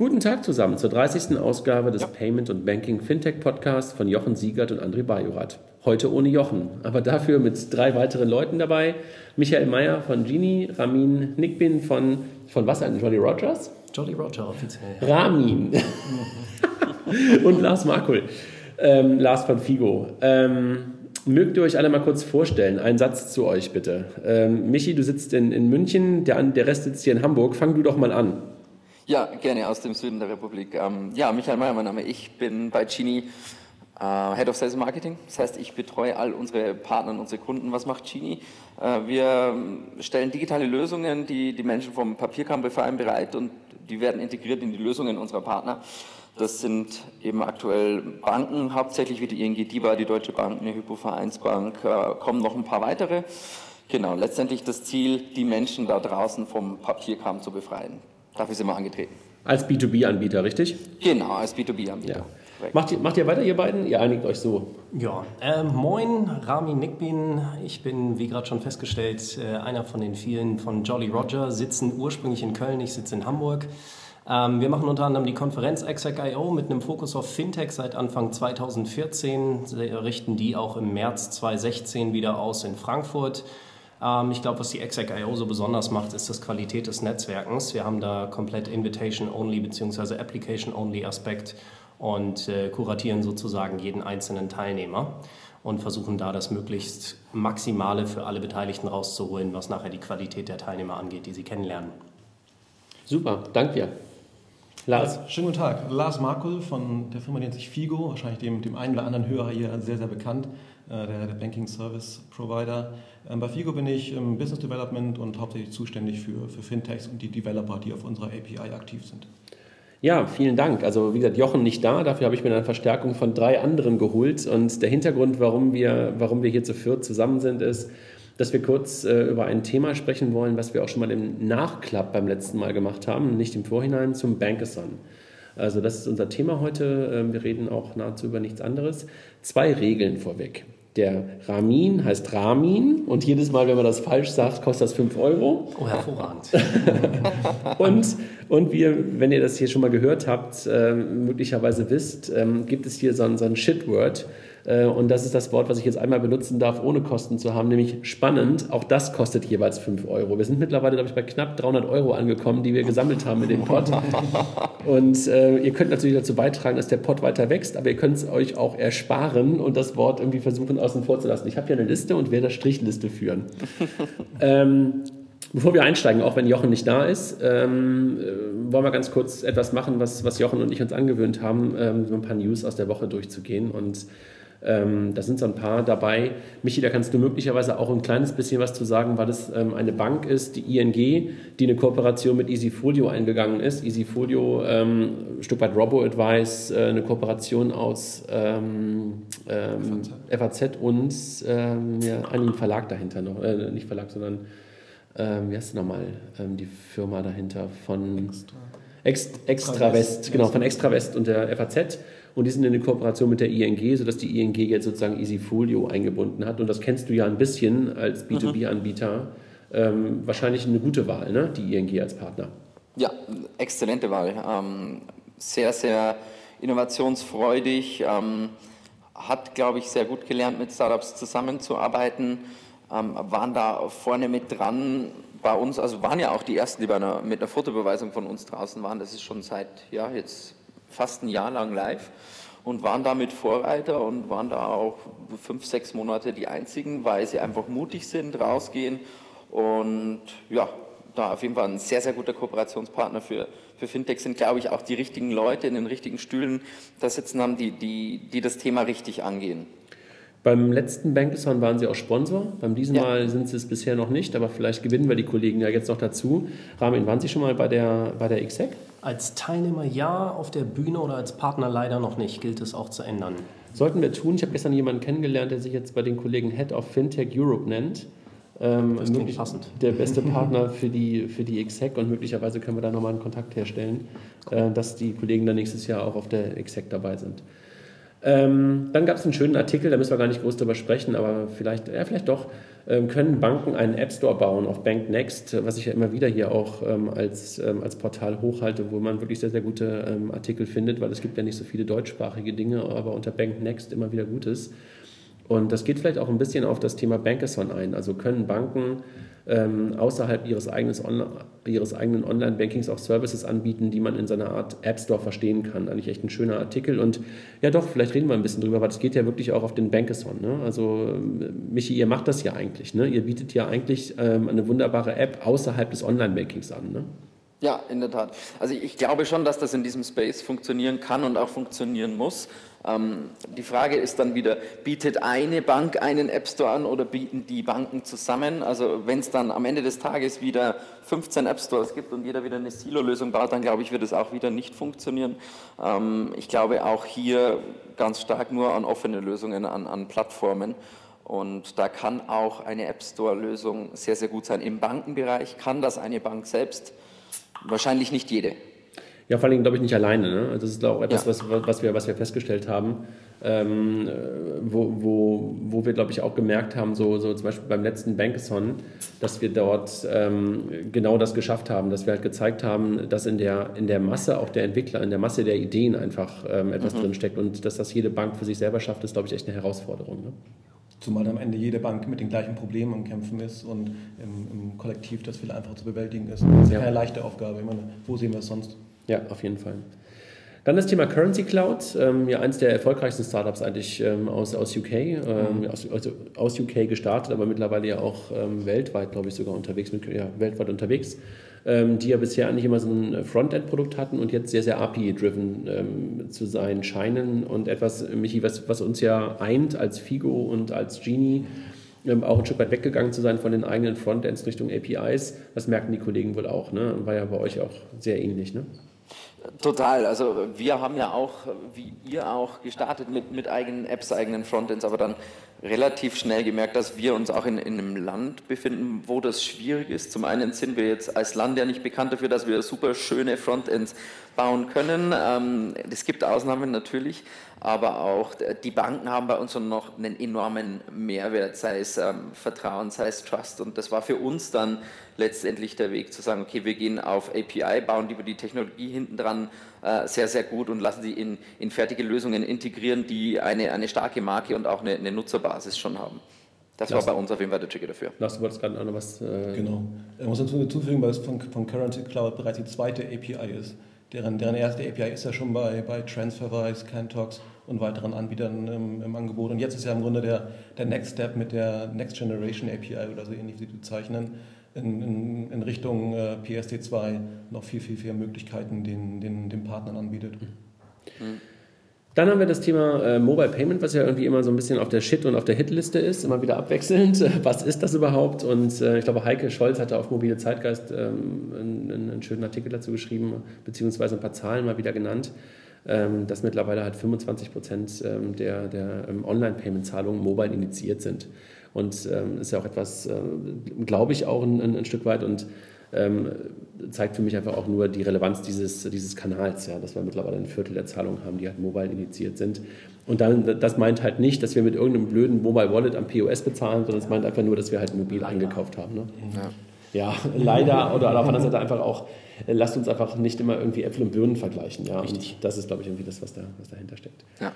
Guten Tag zusammen zur 30. Ausgabe des ja. Payment und Banking Fintech Podcasts von Jochen Siegert und André Bajorat. Heute ohne Jochen, aber dafür mit drei weiteren Leuten dabei. Michael Meyer von Genie, Ramin Nickbin von, von was eigentlich? Jolly Rogers? Jolly Roger offiziell. Ramin. und Lars Markul. Ähm, Lars von Figo. Ähm, mögt ihr euch alle mal kurz vorstellen? Ein Satz zu euch bitte. Ähm, Michi, du sitzt in, in München, der, der Rest sitzt hier in Hamburg. Fang du doch mal an. Ja, gerne aus dem Süden der Republik. Ähm, ja, Michael Mayer, mein Name. Ich bin bei Genie äh, Head of Sales Marketing. Das heißt, ich betreue all unsere Partner und unsere Kunden. Was macht Genie? Äh, wir stellen digitale Lösungen, die die Menschen vom Papierkram befreien, bereit und die werden integriert in die Lösungen unserer Partner. Das sind eben aktuell Banken, hauptsächlich wie die ING DIBA, die Deutsche Bank, eine Hypovereinsbank, äh, kommen noch ein paar weitere. Genau, letztendlich das Ziel, die Menschen da draußen vom Papierkram zu befreien. Dafür sind wir angetreten. Als B2B-Anbieter, richtig? Genau, als B2B-Anbieter. Ja. Macht ihr, macht ihr weiter, ihr beiden? Ihr einigt euch so. Ja, äh, moin, Rami Nickbin. Ich bin, wie gerade schon festgestellt, äh, einer von den vielen von Jolly Roger, sitzen ursprünglich in Köln, ich sitze in Hamburg. Ähm, wir machen unter anderem die Konferenz Exec.io mit einem Fokus auf Fintech seit Anfang 2014, richten die auch im März 2016 wieder aus in Frankfurt. Ähm, ich glaube, was die Exec.io so besonders macht, ist das Qualität des Netzwerkens. Wir haben da komplett Invitation-Only bzw. Application-Only Aspekt und äh, kuratieren sozusagen jeden einzelnen Teilnehmer und versuchen da das möglichst Maximale für alle Beteiligten rauszuholen, was nachher die Qualität der Teilnehmer angeht, die sie kennenlernen. Super, danke dir. Lars. Ja, schönen guten Tag. Lars Markul von der Firma nennt sich Figo, wahrscheinlich dem, dem einen oder anderen Hörer hier sehr, sehr bekannt, der, der Banking Service Provider. Ähm, bei Figo bin ich im Business Development und hauptsächlich zuständig für, für Fintechs und die Developer, die auf unserer API aktiv sind. Ja, vielen Dank. Also wie gesagt, Jochen nicht da, dafür habe ich mir eine Verstärkung von drei anderen geholt. Und der Hintergrund, warum wir, warum wir hier zu viert zusammen sind, ist, dass wir kurz äh, über ein Thema sprechen wollen, was wir auch schon mal im Nachklapp beim letzten Mal gemacht haben, nicht im Vorhinein, zum Bankathon. Also das ist unser Thema heute. Äh, wir reden auch nahezu über nichts anderes. Zwei Regeln vorweg. Der Ramin heißt Ramin und jedes Mal, wenn man das falsch sagt, kostet das 5 Euro. Oh, hervorragend. und, und wir, wenn ihr das hier schon mal gehört habt, äh, möglicherweise wisst, ähm, gibt es hier so ein, so ein Shitword. Und das ist das Wort, was ich jetzt einmal benutzen darf, ohne Kosten zu haben, nämlich spannend. Auch das kostet jeweils 5 Euro. Wir sind mittlerweile, glaube ich, bei knapp 300 Euro angekommen, die wir gesammelt haben mit dem Pod. Und äh, ihr könnt natürlich dazu beitragen, dass der Pod weiter wächst, aber ihr könnt es euch auch ersparen und das Wort irgendwie versuchen außen vor zu lassen. Ich habe hier eine Liste und werde Strichliste führen. ähm, Bevor wir einsteigen, auch wenn Jochen nicht da ist, ähm, äh, wollen wir ganz kurz etwas machen, was, was Jochen und ich uns angewöhnt haben, ähm, so ein paar News aus der Woche durchzugehen. Und ähm, da sind so ein paar dabei. Michi, da kannst du möglicherweise auch ein kleines bisschen was zu sagen, weil es ähm, eine Bank ist, die ING, die eine Kooperation mit Easyfolio eingegangen ist. Easyfolio, ähm, ein Stück weit Robo-Advice, äh, eine Kooperation aus ähm, ähm, FAZ und ähm, ja, einem Verlag dahinter noch. Äh, nicht Verlag, sondern ähm, wie heißt nochmal ähm, die Firma dahinter von Extra, Ext, Extra West, genau, von Extra West und der FAZ. Und die sind in eine Kooperation mit der ING, sodass die ING jetzt sozusagen Easyfolio eingebunden hat. Und das kennst du ja ein bisschen als B2B-Anbieter. Ähm, wahrscheinlich eine gute Wahl, ne? die ING als Partner. Ja, exzellente Wahl. Ähm, sehr, sehr innovationsfreudig. Ähm, hat, glaube ich, sehr gut gelernt, mit Startups zusammenzuarbeiten. Ähm, waren da vorne mit dran bei uns, also waren ja auch die ersten, die bei einer, mit einer Fotobeweisung von uns draußen waren. Das ist schon seit, ja, jetzt fast ein Jahr lang live und waren damit Vorreiter und waren da auch fünf, sechs Monate die einzigen, weil sie einfach mutig sind, rausgehen und ja, da auf jeden Fall ein sehr, sehr guter Kooperationspartner für, für Fintech sind, glaube ich, auch die richtigen Leute in den richtigen Stühlen da sitzen haben, die, die, die das Thema richtig angehen. Beim letzten Bankathon waren Sie auch Sponsor. Beim diesem ja. Mal sind Sie es bisher noch nicht, aber vielleicht gewinnen wir die Kollegen ja jetzt noch dazu. Ramin, waren Sie schon mal bei der, bei der XSEC? Als Teilnehmer ja, auf der Bühne oder als Partner leider noch nicht. Gilt es auch zu ändern. Sollten wir tun. Ich habe gestern jemanden kennengelernt, der sich jetzt bei den Kollegen Head of Fintech Europe nennt. Ähm, das klingt passend. Der beste Partner für die, für die XSEC und möglicherweise können wir da nochmal einen Kontakt herstellen, äh, dass die Kollegen dann nächstes Jahr auch auf der XSEC dabei sind. Ähm, dann gab es einen schönen Artikel, da müssen wir gar nicht groß drüber sprechen, aber vielleicht, ja, vielleicht doch. Ähm, können Banken einen App Store bauen auf BankNext, was ich ja immer wieder hier auch ähm, als, ähm, als Portal hochhalte, wo man wirklich sehr, sehr gute ähm, Artikel findet, weil es gibt ja nicht so viele deutschsprachige Dinge, aber unter BankNext immer wieder Gutes. Und das geht vielleicht auch ein bisschen auf das Thema Bankathon ein. Also können Banken ähm, außerhalb ihres, On ihres eigenen Online-Bankings auch Services anbieten, die man in seiner Art App Store verstehen kann. Eigentlich echt ein schöner Artikel. Und ja doch, vielleicht reden wir ein bisschen drüber, aber das geht ja wirklich auch auf den Bankathon. Ne? Also Michi, ihr macht das ja eigentlich. Ne? Ihr bietet ja eigentlich ähm, eine wunderbare App außerhalb des Online-Bankings an. Ne? Ja, in der Tat. Also ich glaube schon, dass das in diesem Space funktionieren kann und auch funktionieren muss. Ähm, die Frage ist dann wieder, bietet eine Bank einen App Store an oder bieten die Banken zusammen? Also wenn es dann am Ende des Tages wieder 15 App Stores gibt und jeder wieder eine Silo-Lösung baut, dann glaube ich, wird es auch wieder nicht funktionieren. Ähm, ich glaube auch hier ganz stark nur an offene Lösungen, an, an Plattformen. Und da kann auch eine App Store-Lösung sehr, sehr gut sein. Im Bankenbereich kann das eine Bank selbst, wahrscheinlich nicht jede. Ja, vor allem glaube ich nicht alleine. Ne? Also das ist auch etwas, ja. was, was, wir, was wir festgestellt haben, ähm, wo, wo, wo wir, glaube ich, auch gemerkt haben, so, so zum Beispiel beim letzten Bankathon, dass wir dort ähm, genau das geschafft haben, dass wir halt gezeigt haben, dass in der, in der Masse auch der Entwickler, in der Masse der Ideen einfach ähm, etwas mhm. drinsteckt und dass das jede Bank für sich selber schafft, ist, glaube ich, echt eine Herausforderung. Ne? Zumal am Ende jede Bank mit den gleichen Problemen am Kämpfen ist und im, im Kollektiv das viel einfacher zu bewältigen ist. Das ist ja. keine leichte Aufgabe. Ich meine, wo sehen wir es sonst? Ja, auf jeden Fall. Dann das Thema Currency Cloud, ähm, ja eins der erfolgreichsten Startups eigentlich ähm, aus, aus UK, ähm, mhm. aus, also aus UK gestartet, aber mittlerweile ja auch ähm, weltweit, glaube ich, sogar unterwegs, mit, ja, weltweit unterwegs, die ja bisher eigentlich immer so ein Frontend-Produkt hatten und jetzt sehr, sehr API-driven ähm, zu sein scheinen und etwas, Michi, was, was uns ja eint als Figo und als Genie, auch ein Stück weit weggegangen zu sein von den eigenen Frontends Richtung APIs. Das merken die Kollegen wohl auch. Ne? War ja bei euch auch sehr ähnlich. Ne? Total. Also wir haben ja auch, wie ihr auch, gestartet mit, mit eigenen Apps, eigenen Frontends, aber dann relativ schnell gemerkt, dass wir uns auch in, in einem Land befinden, wo das schwierig ist. Zum einen sind wir jetzt als Land ja nicht bekannt dafür, dass wir super schöne Frontends bauen können. Ähm, es gibt Ausnahmen natürlich, aber auch die Banken haben bei uns schon noch einen enormen Mehrwert, sei es ähm, Vertrauen, sei es Trust. Und das war für uns dann letztendlich der Weg zu sagen, okay, wir gehen auf API, bauen die über die Technologie hinten dran äh, sehr, sehr gut und lassen sie in, in fertige Lösungen integrieren, die eine, eine starke Marke und auch eine, eine Nutzerbasis schon haben. Das Lass, war bei uns auf jeden Fall der Trigger dafür. Lars, du wolltest gerade noch was... Äh genau. Ich muss hinzufügen, weil es von, von Currency Cloud bereits die zweite API ist. Deren, deren erste API ist ja schon bei, bei TransferWise, Cantox und weiteren Anbietern im, im, Angebot. Und jetzt ist ja im Grunde der, der Next Step mit der Next Generation API oder so ähnlich, wie sie bezeichnen, in, in, in Richtung äh, PSD2 noch viel, viel, viel Möglichkeiten den, den, den Partnern anbietet. Mhm. Dann haben wir das Thema äh, Mobile Payment, was ja irgendwie immer so ein bisschen auf der Shit- und auf der Hitliste ist, immer wieder abwechselnd. Was ist das überhaupt? Und äh, ich glaube, Heike Scholz hatte auf Mobile Zeitgeist ähm, einen, einen, schönen Artikel dazu geschrieben, beziehungsweise ein paar Zahlen mal wieder genannt, ähm, dass mittlerweile halt 25 Prozent ähm, der, der ähm, Online-Payment-Zahlungen mobile initiiert sind. Und ähm, ist ja auch etwas, äh, glaube ich, auch ein, ein, Stück weit und ähm, zeigt für mich einfach auch nur die Relevanz dieses, dieses Kanals, ja, dass wir mittlerweile ein Viertel der Zahlungen haben, die halt mobile initiiert sind. Und dann, das meint halt nicht, dass wir mit irgendeinem blöden Mobile Wallet am POS bezahlen, sondern es meint einfach nur, dass wir halt mobil eingekauft haben. Ne? Ja. Ja, leider oder auf der anderen Seite einfach auch, äh, lasst uns einfach nicht immer irgendwie Äpfel und Birnen vergleichen. Ja? Und das ist, glaube ich, irgendwie das, was, da, was dahinter steckt. Ja.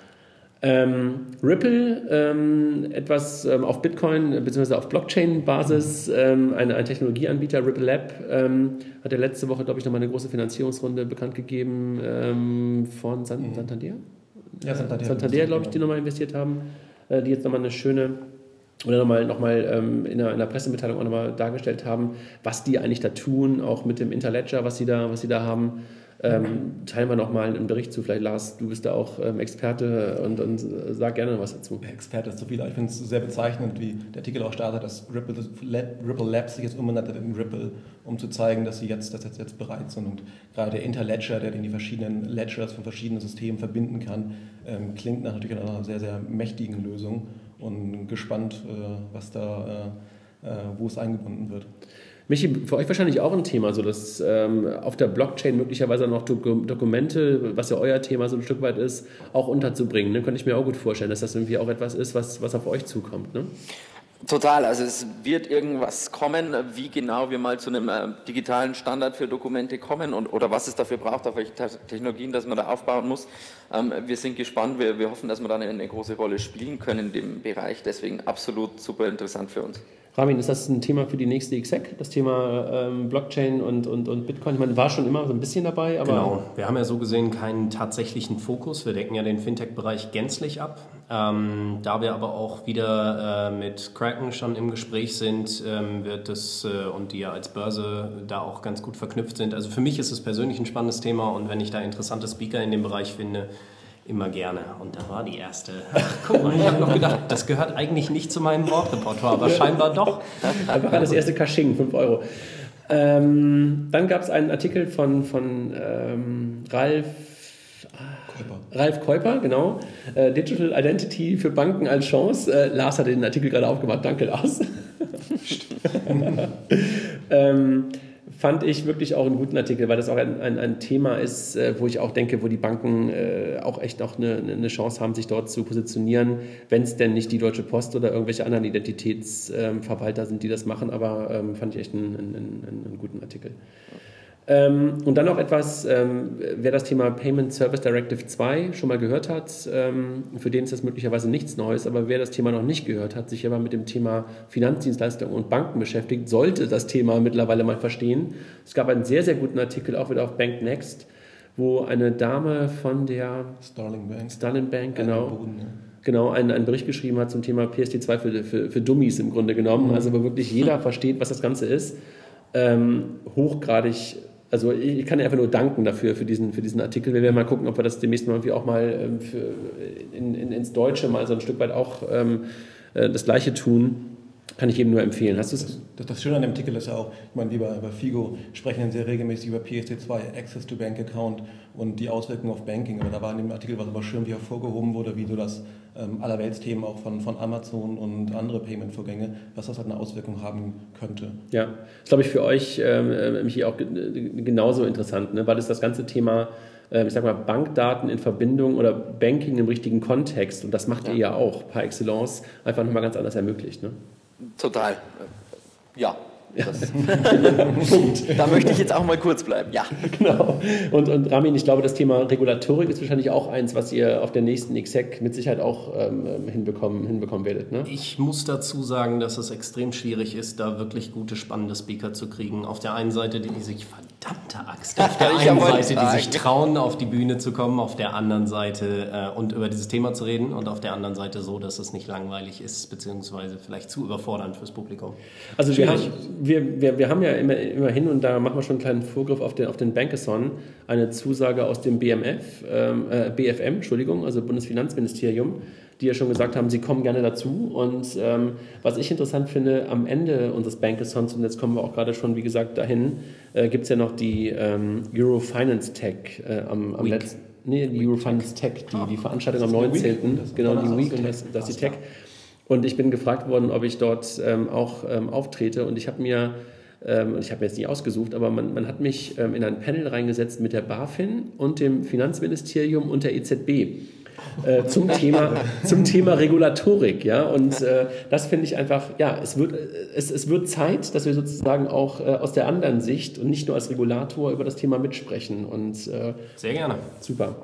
Ähm, Ripple, ähm, etwas ähm, auf Bitcoin bzw. auf Blockchain-Basis, ähm, ein, ein, Technologieanbieter, Ripple Lab, ähm, hat ja letzte Woche, glaube ich, nochmal eine große Finanzierungsrunde bekannt gegeben ähm, von San mhm. Santander. Ja, Santander, Santander glaube ich, die nochmal investiert haben, äh, die jetzt nochmal eine schöne oder nochmal noch mal, ähm, in, einer, in einer Pressemitteilung auch nochmal dargestellt haben, was die eigentlich da tun, auch mit dem Interledger, was sie da, was sie da haben. Ähm, teilen wir nochmal einen Bericht zu. Vielleicht, Lars, du bist da auch ähm, Experte und, und sag gerne was dazu. Experte ist zu viel, aber ich finde es sehr bezeichnend, wie der Artikel auch startet, dass Ripple, Ripple Labs sich jetzt umbenannt hat in Ripple, um zu zeigen, dass sie jetzt, dass jetzt, jetzt bereit sind. Und gerade der Interledger, der den die verschiedenen Ledgers von verschiedenen Systemen verbinden kann, ähm, klingt nach natürlich einer sehr, sehr mächtigen Lösung und gespannt, äh, was da, äh, äh wo es eingebunden wird. Michi, für euch wahrscheinlich auch ein Thema, so dass ähm, auf der Blockchain möglicherweise noch Dok Dokumente, was ja euer Thema so ein Stück weit ist, auch unterzubringen. Ne? Könnte ich mir auch gut vorstellen, dass das irgendwie auch etwas ist, was, was auf euch zukommt. Ne? Total, also es wird irgendwas kommen, wie genau wir mal zu einem äh, digitalen Standard für Dokumente kommen und, oder was es dafür braucht, auf welche Technologien, dass man da aufbauen muss. Ähm, wir sind gespannt, wir, wir hoffen, dass wir da eine, eine große Rolle spielen können in dem Bereich, deswegen absolut super interessant für uns. Ramin, ist das ein Thema für die nächste Exec, das Thema ähm, Blockchain und, und, und Bitcoin? Ich meine, war schon immer so ein bisschen dabei, aber. Genau, wir haben ja so gesehen keinen tatsächlichen Fokus. Wir decken ja den Fintech-Bereich gänzlich ab. Ähm, da wir aber auch wieder äh, mit Kraken schon im Gespräch sind, ähm, wird es äh, und die ja als Börse da auch ganz gut verknüpft sind. Also für mich ist es persönlich ein spannendes Thema und wenn ich da interessante Speaker in dem Bereich finde, Immer gerne. Und da war die erste. Ach, guck mal, ich habe noch gedacht, das gehört eigentlich nicht zu meinem Wortrepertoire, aber scheinbar doch. Einfach das erste Kasching, 5 Euro. Ähm, dann gab es einen Artikel von, von ähm, Ralf Käuper. Ralf Käuper, genau. Äh, Digital Identity für Banken als Chance. Äh, Lars hat den Artikel gerade aufgemacht. Danke, Lars. ähm, fand ich wirklich auch einen guten Artikel, weil das auch ein, ein, ein Thema ist, äh, wo ich auch denke, wo die Banken äh, auch echt noch eine, eine, Chance haben, sich dort zu positionieren, wenn es denn nicht die Deutsche Post oder irgendwelche anderen Identitätsverwalter ähm, sind, die das machen. Aber ähm, fand ich echt einen, einen, einen guten Artikel. Ähm, und dann noch etwas, ähm, wer das Thema Payment Service Directive 2 schon mal gehört hat, ähm, für den ist das möglicherweise nichts Neues, aber wer das Thema noch nicht gehört hat, sich aber mit dem Thema Finanzdienstleistungen und Banken beschäftigt, sollte das Thema mittlerweile mal verstehen. Es gab einen sehr, sehr guten Artikel auch wieder auf Bank Next, wo eine Dame von der Starling Bank, Starling Bank genau, Boden, ja. genau einen, einen Bericht geschrieben hat zum Thema PSD2 für, für, für Dummies im Grunde genommen, mhm. also wo wirklich jeder versteht, was das Ganze ist. Ähm, hochgradig also ich kann einfach nur danken dafür, für diesen, für diesen Artikel. Wir werden mal gucken, ob wir das demnächst mal irgendwie auch mal ähm, für, in, in, ins Deutsche mal so ein Stück weit auch ähm, äh, das Gleiche tun. Kann ich eben nur empfehlen. Hast du das, das, das, Schöne an dem Artikel ist ja auch, ich meine, wir bei, bei FIGO sprechen sehr regelmäßig über PSD2, Access to Bank Account und die Auswirkungen auf Banking. Aber da war in dem Artikel was aber schön, wie hervorgehoben wurde, wie du das ähm, Allerweltsthemen auch von, von Amazon und andere Payment-Vorgänge, was das halt eine Auswirkung haben könnte. Ja, das glaube ich für euch, ähm, äh, Michi, auch genauso interessant, ne? weil es das ganze Thema ähm, ich sag mal, Bankdaten in Verbindung oder Banking im richtigen Kontext, und das macht ja. ihr ja auch par excellence, einfach nochmal ganz anders ermöglicht. Ne? Total. Ja, da möchte ich jetzt auch mal kurz bleiben, ja. Genau. Und, und Ramin, ich glaube, das Thema Regulatorik ist wahrscheinlich auch eins, was ihr auf der nächsten Exec mit Sicherheit auch ähm, hinbekommen, hinbekommen werdet. Ne? Ich muss dazu sagen, dass es extrem schwierig ist, da wirklich gute, spannende Speaker zu kriegen. Auf der einen Seite, die sich verdammte Axt, auf der einen Seite, die sich trauen, auf die Bühne zu kommen, auf der anderen Seite äh, und über dieses Thema zu reden und auf der anderen Seite so, dass es nicht langweilig ist, beziehungsweise vielleicht zu überfordernd fürs Publikum. Also wir haben, wir, wir, wir haben ja immer, immerhin, und da machen wir schon einen kleinen Vorgriff auf den, auf den Bankathon, eine Zusage aus dem BMF, ähm, äh, BFM, Entschuldigung, also Bundesfinanzministerium, die ja schon gesagt haben, sie kommen gerne dazu. Und ähm, was ich interessant finde, am Ende unseres Bankathons, und jetzt kommen wir auch gerade schon, wie gesagt, dahin, äh, gibt es ja noch die ähm, Eurofinance Tech äh, am, am letzten. Nee, die Eurofinance Tech, die, die Veranstaltung am 19. Genau, die Week und das, das ist die Tech. Und ich bin gefragt worden, ob ich dort ähm, auch ähm, auftrete. Und ich habe mir, ähm, ich habe mir jetzt nicht ausgesucht, aber man, man hat mich ähm, in ein Panel reingesetzt mit der BaFin und dem Finanzministerium und der EZB. Äh, zum, Thema, zum Thema Regulatorik. Ja? Und äh, das finde ich einfach, ja, es wird, es, es wird Zeit, dass wir sozusagen auch äh, aus der anderen Sicht und nicht nur als Regulator über das Thema mitsprechen. Und, äh, Sehr gerne. Super.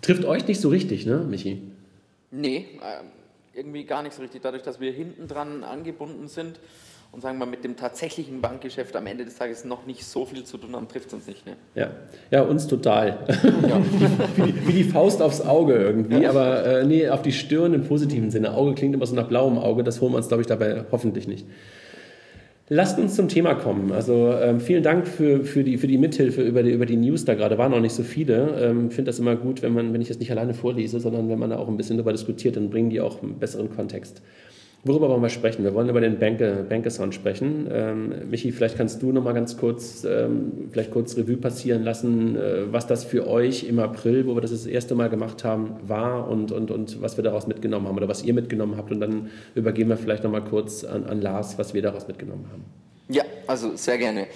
Trifft euch nicht so richtig, ne, Michi? Nee, ähm, irgendwie gar nicht so richtig. Dadurch, dass wir hinten dran angebunden sind und sagen wir mit dem tatsächlichen Bankgeschäft am Ende des Tages noch nicht so viel zu tun haben, trifft es uns nicht. Ne? Ja. ja, uns total. Ja. wie, die, wie, die, Faust aufs Auge irgendwie, ja. aber äh, nee, auf die Stirn im positiven Sinne. Auge klingt immer so nach blauem Auge, das holen wir uns, glaube ich, dabei hoffentlich nicht. Lasst uns zum Thema kommen. Also ähm, vielen Dank für, für, die, für die Mithilfe über die, über die News da gerade. Waren noch nicht so viele. Ich ähm, finde das immer gut, wenn, man, wenn ich das nicht alleine vorlese, sondern wenn man da auch ein bisschen darüber diskutiert, dann bringen die auch einen besseren Kontext. Worüber wollen wir sprechen? Wir wollen über den Banke, Bankathon sprechen. Ähm, Michi, vielleicht kannst du noch mal ganz kurz, ähm, vielleicht kurz Revue passieren lassen, äh, was das für euch im April, wo wir das das erste Mal gemacht haben, war und, und, und was wir daraus mitgenommen haben oder was ihr mitgenommen habt. Und dann übergeben wir vielleicht noch mal kurz an, an Lars, was wir daraus mitgenommen haben. Ja, also sehr gerne.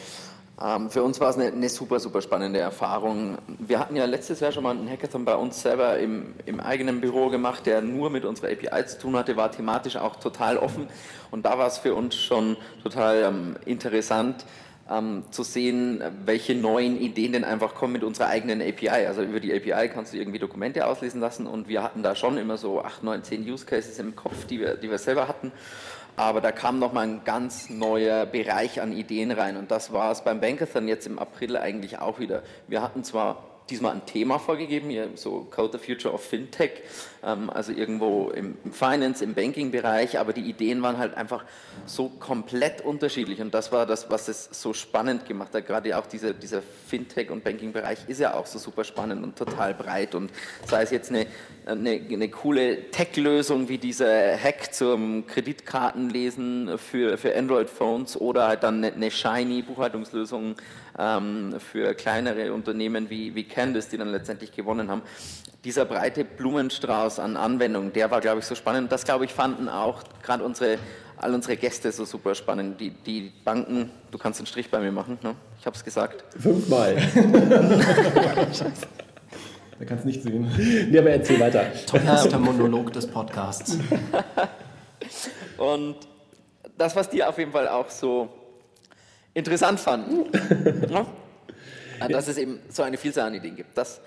Ähm, für uns war es eine, eine, super, super spannende Erfahrung. Wir hatten ja letztes Jahr schon mal einen Hackathon bei uns selber im, im eigenen Büro gemacht, der nur mit unserer API zu tun hatte, war thematisch auch total offen. Und da war es für uns schon total ähm, interessant, ähm, zu sehen, welche neuen Ideen denn einfach kommen mit unserer eigenen API. Also über die API kannst du irgendwie Dokumente auslesen lassen und wir hatten da schon immer so 8, 9, 10 Use Cases im Kopf, die wir, die wir selber hatten. Aber da kam nochmal ein ganz neuer Bereich an Ideen rein und das war es beim Bankathon jetzt im April eigentlich auch wieder. Wir hatten zwar diesmal ein Thema vorgegeben, hier so Code the Future of Fintech, also irgendwo im, Finance, im Banking-Bereich, aber die Ideen waren halt einfach so komplett unterschiedlich und das war das, was es so spannend gemacht hat. Gerade auch dieser, dieser Fintech- und Banking-Bereich ist ja auch so super spannend und total breit und sei es jetzt eine, eine, eine coole Tech-Lösung wie dieser Hack zum Kreditkartenlesen für, für Android-Phones oder halt dann eine, eine shiny Buchhaltungslösung ähm, für kleinere Unternehmen wie, wie Candice, die dann letztendlich gewonnen haben. Dieser breite Blumenstrauß an Anwendungen, der war, glaube ich, so spannend. Das, glaube ich, fanden auch gerade unsere, all unsere Gäste so super spannend. Die, die Banken, du kannst einen Strich bei mir machen, ne? ich habe es gesagt. Fünfmal. Er kann es nicht sehen. Ja, aber erzähl weiter. Teuerster Monolog des Podcasts. Und das, was dir auf jeden Fall auch so interessant fanden, ja? dass es eben so eine Vielzahl an Ideen gibt. Das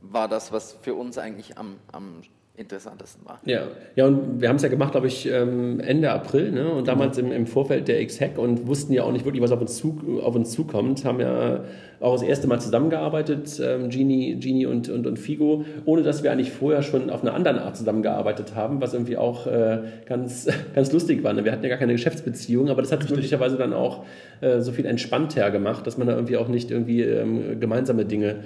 war das, was für uns eigentlich am, am interessantesten war. Ja, ja und wir haben es ja gemacht, glaube ich, ähm, Ende April ne? und damals im, im Vorfeld der X-Hack und wussten ja auch nicht wirklich, was auf uns, zu, auf uns zukommt. Haben ja auch das erste Mal zusammengearbeitet, ähm, Genie, Genie und, und, und Figo, ohne dass wir eigentlich vorher schon auf eine andere Art zusammengearbeitet haben, was irgendwie auch äh, ganz, ganz lustig war. Ne? Wir hatten ja gar keine Geschäftsbeziehung, aber das hat es möglicherweise dann auch äh, so viel entspannter gemacht, dass man da irgendwie auch nicht irgendwie ähm, gemeinsame Dinge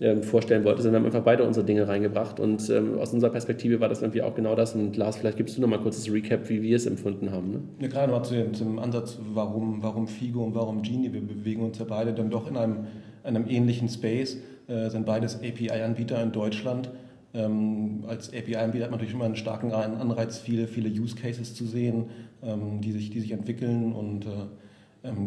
ähm, vorstellen wollte, sondern haben einfach beide unsere Dinge reingebracht und ähm, aus unserer Perspektive war das irgendwie auch genau das. Und Lars, vielleicht gibst du noch mal kurz das Recap, wie wir es empfunden haben. Ne? Ja, gerade mal zu dem, zum Ansatz, warum, warum Figo und warum Genie. Wir bewegen uns ja beide dann doch in einem, einem ähnlichen Space, äh, sind beides API-Anbieter in Deutschland. Ähm, als API-Anbieter hat man natürlich immer einen starken Anreiz, viele, viele Use Cases zu sehen, ähm, die, sich, die sich entwickeln und äh,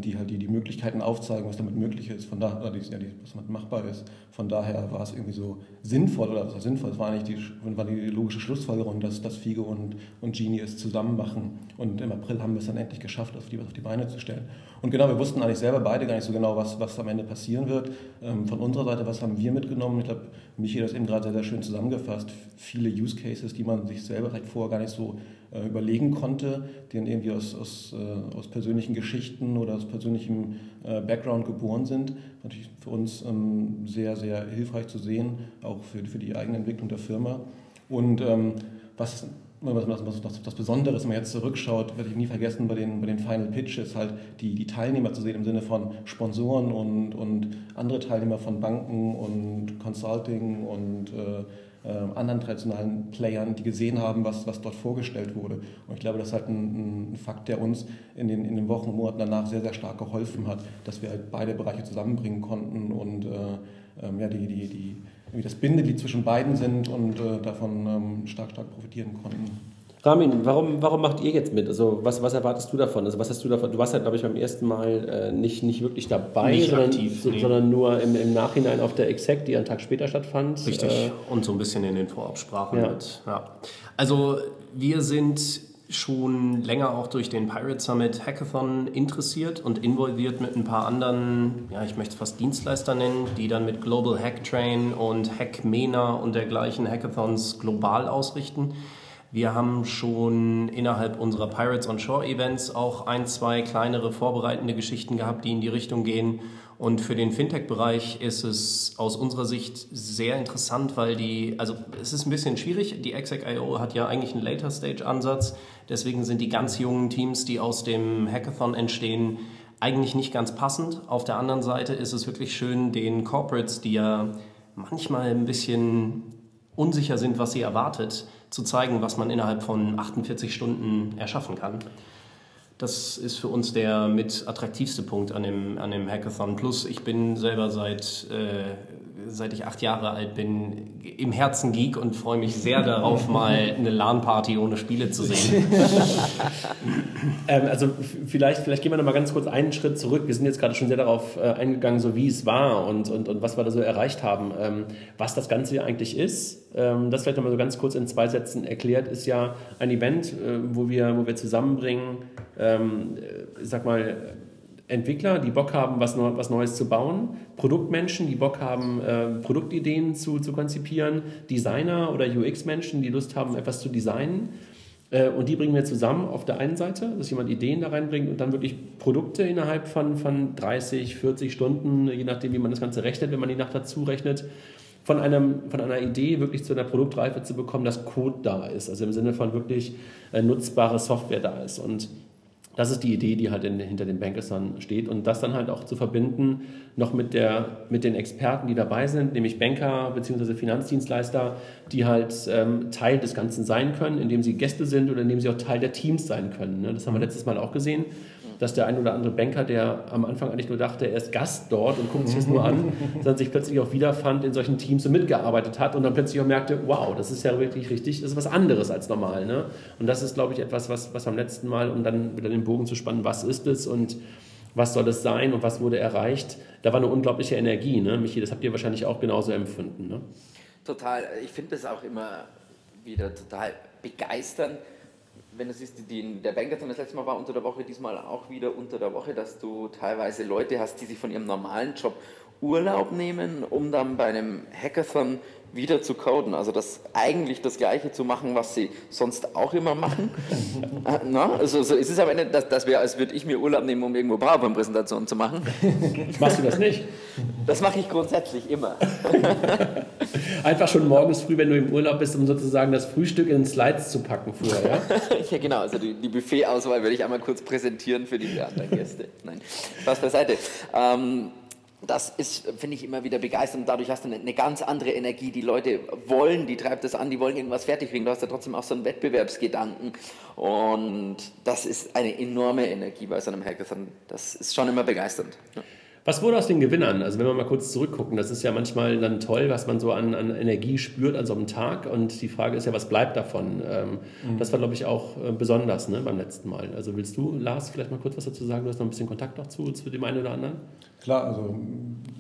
die halt die, die Möglichkeiten aufzeigen, was damit möglich ist, von da, oder die, ja, was damit machbar ist. Von daher war es irgendwie so sinnvoll, oder was war sinnvoll, es war eigentlich die, war die logische Schlussfolgerung, dass, dass Figo und, und Genie es zusammen machen. Und im April haben wir es dann endlich geschafft, auf die, auf die Beine zu stellen. Und genau, wir wussten eigentlich selber beide gar nicht so genau, was, was am Ende passieren wird. Ähm, von unserer Seite, was haben wir mitgenommen? Ich glaube, Michi hat das eben gerade sehr, sehr schön zusammengefasst. Viele Use Cases, die man sich selber vielleicht vorher gar nicht so äh, überlegen konnte, die dann irgendwie aus, aus, äh, aus persönlichen Geschichten oder aus persönlichem äh, Background geboren sind. Natürlich für uns ähm, sehr, sehr hilfreich zu sehen, auch für, für die eigene Entwicklung der Firma. Und ähm, was was, was, was, was Besonderes, wenn man jetzt zurückschaut, werde ich nie vergessen, bei den, bei den Final Pitches halt die, die Teilnehmer zu sehen im Sinne von Sponsoren und, und andere Teilnehmer von Banken und Consulting und äh, anderen traditionellen Playern, die gesehen haben, was, was dort vorgestellt wurde. Und ich glaube, das ist halt ein, ein Fakt, der uns in den, in den Wochen und Monaten danach sehr, sehr stark geholfen hat, dass wir halt beide Bereiche zusammenbringen konnten und äh, ähm, ja, die, die, die, das Bindeglied zwischen beiden sind und äh, davon ähm, stark, stark profitieren konnten. Ramin, warum, warum macht ihr jetzt mit? Also was, was erwartest du davon? Also was hast du davon? Du warst ja, glaube ich, beim ersten Mal äh, nicht, nicht wirklich dabei, nicht sondern, aktiv, so, nee. sondern nur im, im Nachhinein auf der Exec, die einen Tag später stattfand. Richtig. Äh, und so ein bisschen in den Vorabsprachen Ja. mit. Ja. Also wir sind schon länger auch durch den Pirate Summit Hackathon interessiert und involviert mit ein paar anderen, ja, ich möchte es fast Dienstleister nennen, die dann mit Global Hacktrain und Hackmena und dergleichen Hackathons global ausrichten. Wir haben schon innerhalb unserer Pirates on Shore Events auch ein, zwei kleinere vorbereitende Geschichten gehabt, die in die Richtung gehen. Und für den Fintech-Bereich ist es aus unserer Sicht sehr interessant, weil die, also es ist ein bisschen schwierig. Die Exec.io hat ja eigentlich einen Later-Stage-Ansatz. Deswegen sind die ganz jungen Teams, die aus dem Hackathon entstehen, eigentlich nicht ganz passend. Auf der anderen Seite ist es wirklich schön, den Corporates, die ja manchmal ein bisschen unsicher sind, was sie erwartet, zu zeigen, was man innerhalb von 48 Stunden erschaffen kann. Das ist für uns der mit attraktivste Punkt an dem, an dem Hackathon. Plus, ich bin selber seit, äh, seit ich acht Jahre alt bin, im Herzen Geek und freue mich sehr darauf, mal eine LAN-Party ohne Spiele zu sehen. ähm, also vielleicht, vielleicht gehen wir noch mal ganz kurz einen Schritt zurück. Wir sind jetzt gerade schon sehr darauf äh, eingegangen, so wie es war und, und, und was wir da so erreicht haben. Ähm, was das Ganze eigentlich ist, ähm, das vielleicht noch mal so ganz kurz in zwei Sätzen erklärt, ist ja ein Event, äh, wo, wir, wo wir zusammenbringen, ähm, äh, ich sag mal, Entwickler, die Bock haben, was, was Neues zu bauen, Produktmenschen, die Bock haben, äh, Produktideen zu, zu konzipieren, Designer oder UX-Menschen, die Lust haben, etwas zu designen. Äh, und die bringen wir zusammen auf der einen Seite, dass jemand Ideen da reinbringt und dann wirklich Produkte innerhalb von, von 30, 40 Stunden, je nachdem, wie man das Ganze rechnet, wenn man die Nacht dazu rechnet, von, einem, von einer Idee wirklich zu einer Produktreife zu bekommen, dass Code da ist. Also im Sinne von wirklich äh, nutzbare Software da ist. Und das ist die Idee, die halt in, hinter den Bankersern steht und das dann halt auch zu verbinden noch mit, der, mit den Experten, die dabei sind, nämlich Banker bzw. Finanzdienstleister, die halt ähm, Teil des Ganzen sein können, indem sie Gäste sind oder indem sie auch Teil der Teams sein können. Ne? Das haben wir letztes Mal auch gesehen dass der ein oder andere Banker, der am Anfang eigentlich nur dachte, er ist Gast dort und guckt sich das nur an, dann sich plötzlich auch wiederfand in solchen Teams und mitgearbeitet hat und dann plötzlich auch merkte, wow, das ist ja wirklich richtig, das ist was anderes als normal. Ne? Und das ist, glaube ich, etwas, was, was am letzten Mal, um dann wieder den Bogen zu spannen, was ist es und was soll es sein und was wurde erreicht, da war eine unglaubliche Energie. Ne? Michi, das habt ihr wahrscheinlich auch genauso empfunden. Ne? Total. Ich finde das auch immer wieder total begeisternd wenn du siehst, die, der Bankathon das letzte Mal war unter der Woche, diesmal auch wieder unter der Woche, dass du teilweise Leute hast, die sich von ihrem normalen Job Urlaub nehmen, um dann bei einem Hackathon wieder zu coden. Also das eigentlich das Gleiche zu machen, was sie sonst auch immer machen. Äh, na, also so ist es aber nicht, dass, das wäre, als würde ich mir Urlaub nehmen, um irgendwo PowerPoint-Präsentationen zu machen. Machst du das nicht? Das mache ich grundsätzlich immer. Einfach schon morgens früh, wenn du im Urlaub bist, um sozusagen das Frühstück in Slides zu packen vorher, ja? ja, genau. Also die, die Buffet-Auswahl würde ich einmal kurz präsentieren für die anderen Gäste. Nein, Spaß beiseite. Ähm, das ist, finde ich, immer wieder begeisternd. Dadurch hast du eine, eine, ganz andere Energie. Die Leute wollen, die treibt das an, die wollen irgendwas fertig kriegen. Du hast ja trotzdem auch so einen Wettbewerbsgedanken. Und das ist eine enorme Energie bei so einem Hackathon. Das ist schon immer begeisternd. Ja. Was wurde aus den Gewinnern? Also wenn wir mal kurz zurückgucken, das ist ja manchmal dann toll, was man so an, an Energie spürt an so einem Tag. Und die Frage ist ja, was bleibt davon? Ähm, mhm. Das war, glaube ich, auch äh, besonders ne, beim letzten Mal. Also willst du, Lars, vielleicht mal kurz was dazu sagen? Du hast noch ein bisschen Kontakt dazu, zu dem einen oder anderen? Klar, also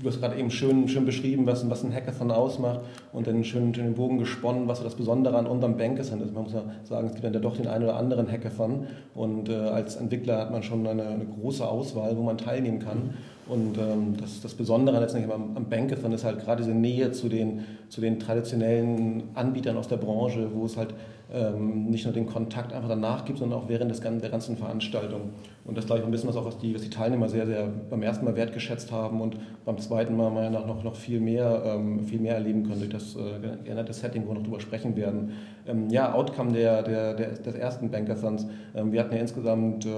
du hast gerade eben schön, schön beschrieben, was, was ein Hackathon ausmacht und dann schön, schön den Bogen gesponnen, was so das Besondere an unserem Bankathon ist. Man muss ja sagen, es gibt ja doch den einen oder anderen Hackathon und äh, als Entwickler hat man schon eine, eine, große Auswahl, wo man teilnehmen kann. Und ähm, das, das Besondere letztendlich am, am Bankathon ist halt gerade diese Nähe zu den, zu den traditionellen Anbietern aus der Branche, wo es halt ähm, nicht nur den Kontakt einfach danach gibt, sondern auch während des, der ganzen Veranstaltung. Und das glaube ich ein bisschen was auch, was die, was die Teilnehmer sehr, sehr beim ersten Mal wertgeschätzt haben und beim zweiten Mal meiner Meinung nach noch, viel, mehr, ähm, viel mehr erleben können durch das äh, geänderte Setting, wo wir noch drüber sprechen werden. Ähm, ja, Outcome der, der, der, des ersten Bankathons. Ähm, wir hatten ja insgesamt äh,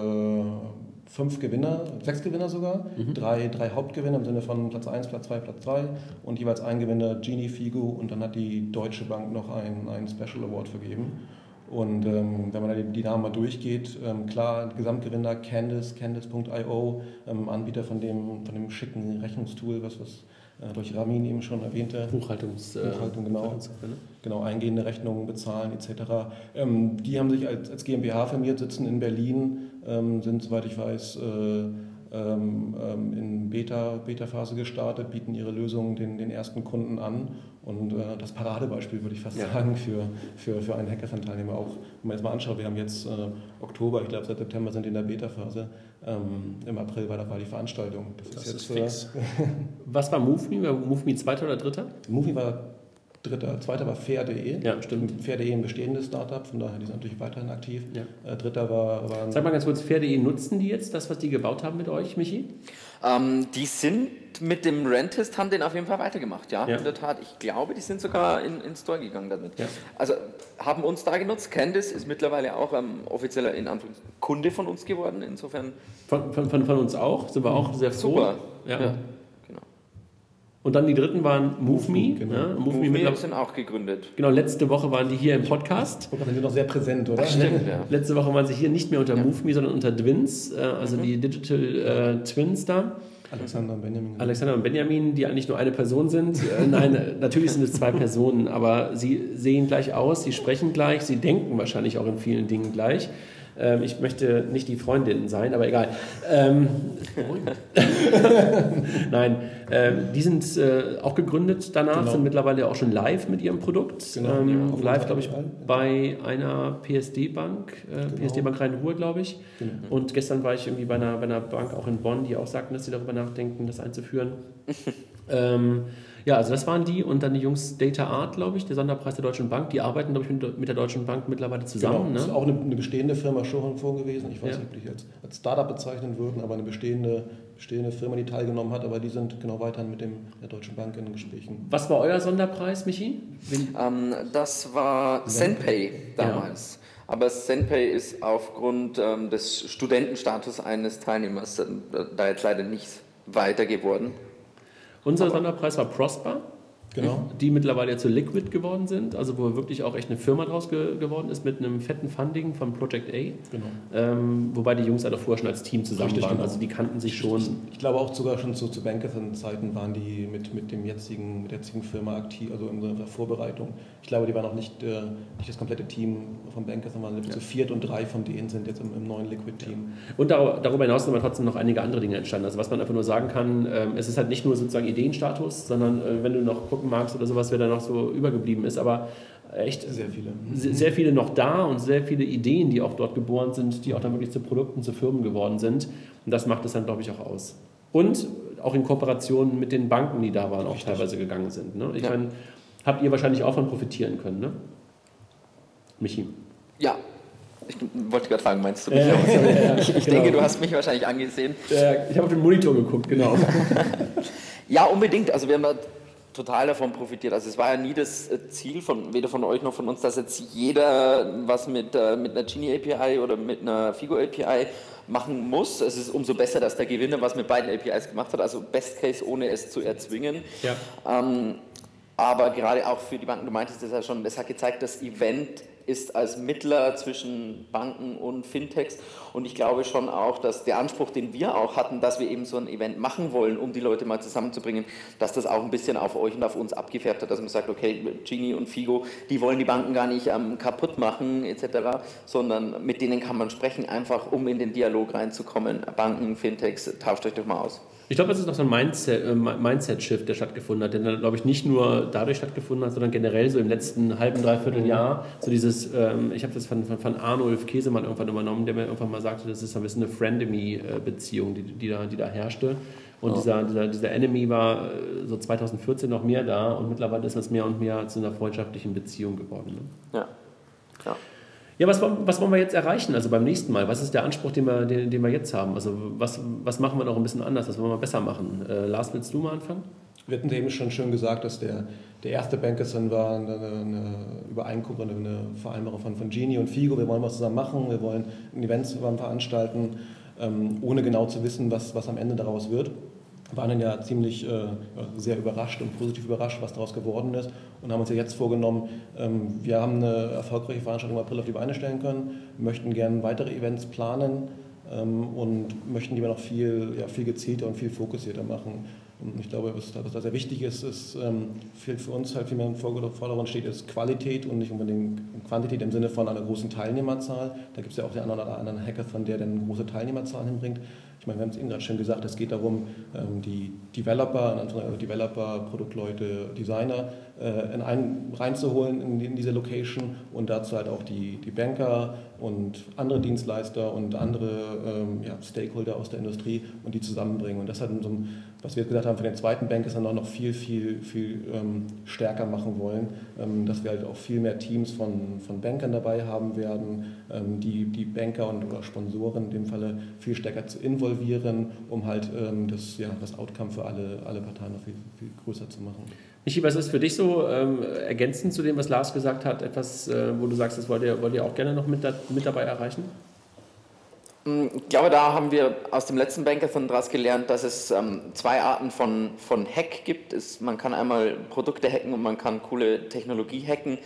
fünf Gewinner, sechs Gewinner sogar, mhm. drei, drei Hauptgewinner im Sinne von Platz 1, Platz 2, Platz 3 und jeweils ein Gewinner Genie Figo und dann hat die Deutsche Bank noch einen, einen Special Award vergeben. Und ähm, wenn man da die, die Namen mal durchgeht, ähm, klar, Gesamtgewinner Candice, Candice.io, ähm, Anbieter von dem, von dem schicken Rechnungstool, was, was äh, durch Ramin eben schon erwähnte. Buchhaltungs, äh, Buchhaltung, genau. Ne? Genau, eingehende Rechnungen bezahlen etc. Ähm, die haben sich als, als GmbH firmiert, sitzen in Berlin, ähm, sind, soweit ich weiß, äh, ähm, ähm, in Beta, Beta-Phase gestartet, bieten ihre Lösungen den, den ersten Kunden an. Und äh, das Paradebeispiel, würde ich fast ja. sagen, für, für, für einen Hackathon-Teilnehmer auch. Wenn man jetzt mal anschaut, wir haben jetzt äh, Oktober, ich glaube seit September sind wir in der Beta-Phase. Ähm, Im April war, da war die Veranstaltung. Das, das ist jetzt ist fix. Was war MoveMe? War MoveMe zweiter oder dritter? MoveMe war Dritter, zweiter war fair.de. Ja, stimmt. Fair.de ein bestehendes Startup, von daher die sind natürlich weiterhin aktiv. Ja. Äh, dritter war, war Sag mal ganz kurz, fair.de nutzen die jetzt das, was die gebaut haben mit euch, Michi? Ähm, die sind mit dem Rentist, haben den auf jeden Fall weitergemacht, ja, ja. in der Tat. Ich glaube, die sind sogar in, in Store gegangen damit. Ja. Also haben uns da genutzt. Candice ist mittlerweile auch ähm, offizieller in Kunde von uns geworden, insofern. Von, von, von, von uns auch, sind wir auch sehr froh. Super. Ja. Und dann die dritten waren MoveMe. Genau. Ja, MoveMe Move sind auch gegründet. Genau, letzte Woche waren die hier im Podcast. Und sind noch sehr präsent, oder? Stimmt, ja. Letzte Woche waren sie hier nicht mehr unter ja. MoveMe, sondern unter Twins, äh, also mhm. die Digital äh, Twins da. Alexander und Benjamin. Alexander und Benjamin, die eigentlich nur eine Person sind. Äh, nein, natürlich sind es zwei Personen, aber sie sehen gleich aus, sie sprechen gleich, sie denken wahrscheinlich auch in vielen Dingen gleich. Ähm, ich möchte nicht die Freundinnen sein, aber egal. Ähm, Nein, äh, die sind äh, auch gegründet danach, genau. sind mittlerweile auch schon live mit ihrem Produkt. Genau, ähm, ja, live, glaube ich, bei einer PSD-Bank, äh, genau. PSD-Bank Rhein-Ruhr, glaube ich. Genau. Und gestern war ich irgendwie bei einer, bei einer Bank auch in Bonn, die auch sagten, dass sie darüber nachdenken, das einzuführen. ähm, ja, also das waren die und dann die Jungs Data Art, glaube ich, der Sonderpreis der Deutschen Bank. Die arbeiten, glaube ich, mit der Deutschen Bank mittlerweile zusammen. Genau, das ne? ist auch eine, eine bestehende Firma Schoenfon gewesen. Ich weiß ja. nicht, ob die als, als Startup bezeichnen würden, aber eine bestehende, bestehende Firma, die teilgenommen hat. Aber die sind genau weiterhin mit dem, der Deutschen Bank in Gesprächen. Was war euer Sonderpreis, Michi? Ähm, das war Zenpay damals. Ja. Aber Zenpay ist aufgrund ähm, des Studentenstatus eines Teilnehmers äh, da jetzt leider nicht weiter geworden. Unser Sonderpreis war Prosper. Genau. Die mittlerweile zu Liquid geworden sind, also wo wirklich auch echt eine Firma draus ge geworden ist mit einem fetten Funding von Project A. Genau. Ähm, wobei die Jungs halt auch vorher schon als Team zusammen Richtig, waren, genau. also die kannten sich schon. Ich glaube auch sogar schon zu, zu Bankathon-Zeiten waren die mit, mit, dem jetzigen, mit der jetzigen Firma aktiv, also in der Vorbereitung. Ich glaube, die waren auch nicht, äh, nicht das komplette Team von Bankathon, waren ja. zu viert und drei von denen sind jetzt im, im neuen Liquid-Team. Ja. Und darüber hinaus sind aber trotzdem noch einige andere Dinge entstanden. Also was man einfach nur sagen kann, äh, es ist halt nicht nur sozusagen Ideenstatus, sondern äh, wenn du noch guckst, gucken magst oder sowas, wer da noch so übergeblieben ist. Aber echt sehr viele. Sehr viele noch da und sehr viele Ideen, die auch dort geboren sind, die auch dann wirklich zu Produkten, zu Firmen geworden sind. Und das macht es dann, glaube ich, auch aus. Und auch in Kooperation mit den Banken, die da waren, auch Richtig. teilweise gegangen sind. Ne? Ich ja. meine, habt ihr wahrscheinlich auch von profitieren können, ne? Michi? Ja, ich wollte gerade fragen, meinst du mich ja, auch? Ja, ich, ich genau. denke, du hast mich wahrscheinlich angesehen. ich habe auf den Monitor geguckt, genau. ja, unbedingt. Also wir haben total davon profitiert. Also es war ja nie das äh, Ziel von weder von euch noch von uns, dass jetzt jeder was mit, äh, mit einer Genie API oder mit einer Figo API machen muss. Es ist umso besser, dass der Gewinner was mit beiden APIs gemacht hat. Also Best Case, ohne es zu erzwingen. Ja. Ähm, aber gerade auch für die Banken, du meintest das ja schon, das hat gezeigt, das Event ist als Mittler zwischen Banken und Fintechs. Und ich glaube schon auch, dass der Anspruch, den wir auch hatten, dass wir eben so ein Event machen wollen, um die Leute mal zusammenzubringen, dass das auch ein bisschen auf euch und auf uns abgefärbt hat, dass man sagt, okay, Genie und Figo, die wollen die Banken gar nicht ähm, kaputt machen etc., sondern mit denen kann man sprechen, einfach um in den Dialog reinzukommen. Banken, Fintechs, tauscht euch doch mal aus. Ich glaube, es ist noch so ein äh, Mindset-Shift, der stattgefunden hat, der, glaube ich, nicht nur dadurch stattgefunden hat, sondern generell so im letzten halben, dreiviertel Jahr. So dieses, ähm, ich habe das von, von, von Arnulf Käsemann irgendwann übernommen, der mir irgendwann mal sagte, das ist ein bisschen eine Friendemy-Beziehung, die, die, da, die da herrschte. Und oh. dieser, dieser, dieser Enemy war äh, so 2014 noch mehr da und mittlerweile ist das mehr und mehr zu einer freundschaftlichen Beziehung geworden. Ne? Ja. ja. Ja, was, was wollen wir jetzt erreichen? Also beim nächsten Mal, was ist der Anspruch, den wir, den, den wir jetzt haben? Also was, was machen wir noch ein bisschen anders? Was wollen wir besser machen? Äh, Lars, willst du mal anfangen? Wir hatten eben schon schön gesagt, dass der, der erste Bankerson war eine, eine Übereinkunft, eine Vereinbarung von, von Genie und Figo. Wir wollen was zusammen machen, wir wollen ein Event zusammen veranstalten, ähm, ohne genau zu wissen, was, was am Ende daraus wird waren dann ja ziemlich äh, sehr überrascht und positiv überrascht, was daraus geworden ist und haben uns ja jetzt vorgenommen, ähm, wir haben eine erfolgreiche Veranstaltung im April auf die Beine stellen können, möchten gerne weitere Events planen ähm, und möchten die noch viel, ja, viel gezielter und viel fokussierter machen. Und ich glaube, was, was da sehr wichtig ist, ist ähm, für, für uns halt viel mehr im Vordergrund steht, ist Qualität und nicht unbedingt Quantität im Sinne von einer großen Teilnehmerzahl. Da gibt es ja auch den einen oder anderen Hackathon, der dann große Teilnehmerzahl hinbringt. Ich meine, wir haben es eben gerade schon gesagt, es geht darum, ähm, die Developer, also Developer, Produktleute, Designer in einen reinzuholen in diese Location und dazu halt auch die, die Banker und andere Dienstleister und andere ähm, ja, Stakeholder aus der Industrie und die zusammenbringen. Und das hat in so einem was wir jetzt gesagt haben, für den zweiten Bank ist dann auch noch viel, viel, viel ähm, stärker machen wollen, ähm, dass wir halt auch viel mehr Teams von, von Bankern dabei haben werden, ähm, die, die Banker und oder Sponsoren in dem Falle viel stärker zu involvieren, um halt ähm, das, ja, das Outcome für alle, alle Parteien noch viel, viel größer zu machen. Michi, was ist für dich so ähm, ergänzend zu dem, was Lars gesagt hat, etwas, äh, wo du sagst, das wollt ihr, wollt ihr auch gerne noch mit, da, mit dabei erreichen? Mm, ich glaube, da haben wir aus dem letzten Bankathon daraus gelernt, dass es ähm, zwei Arten von, von Hack gibt. Es, man kann einmal Produkte hacken und man kann coole Technologie hacken.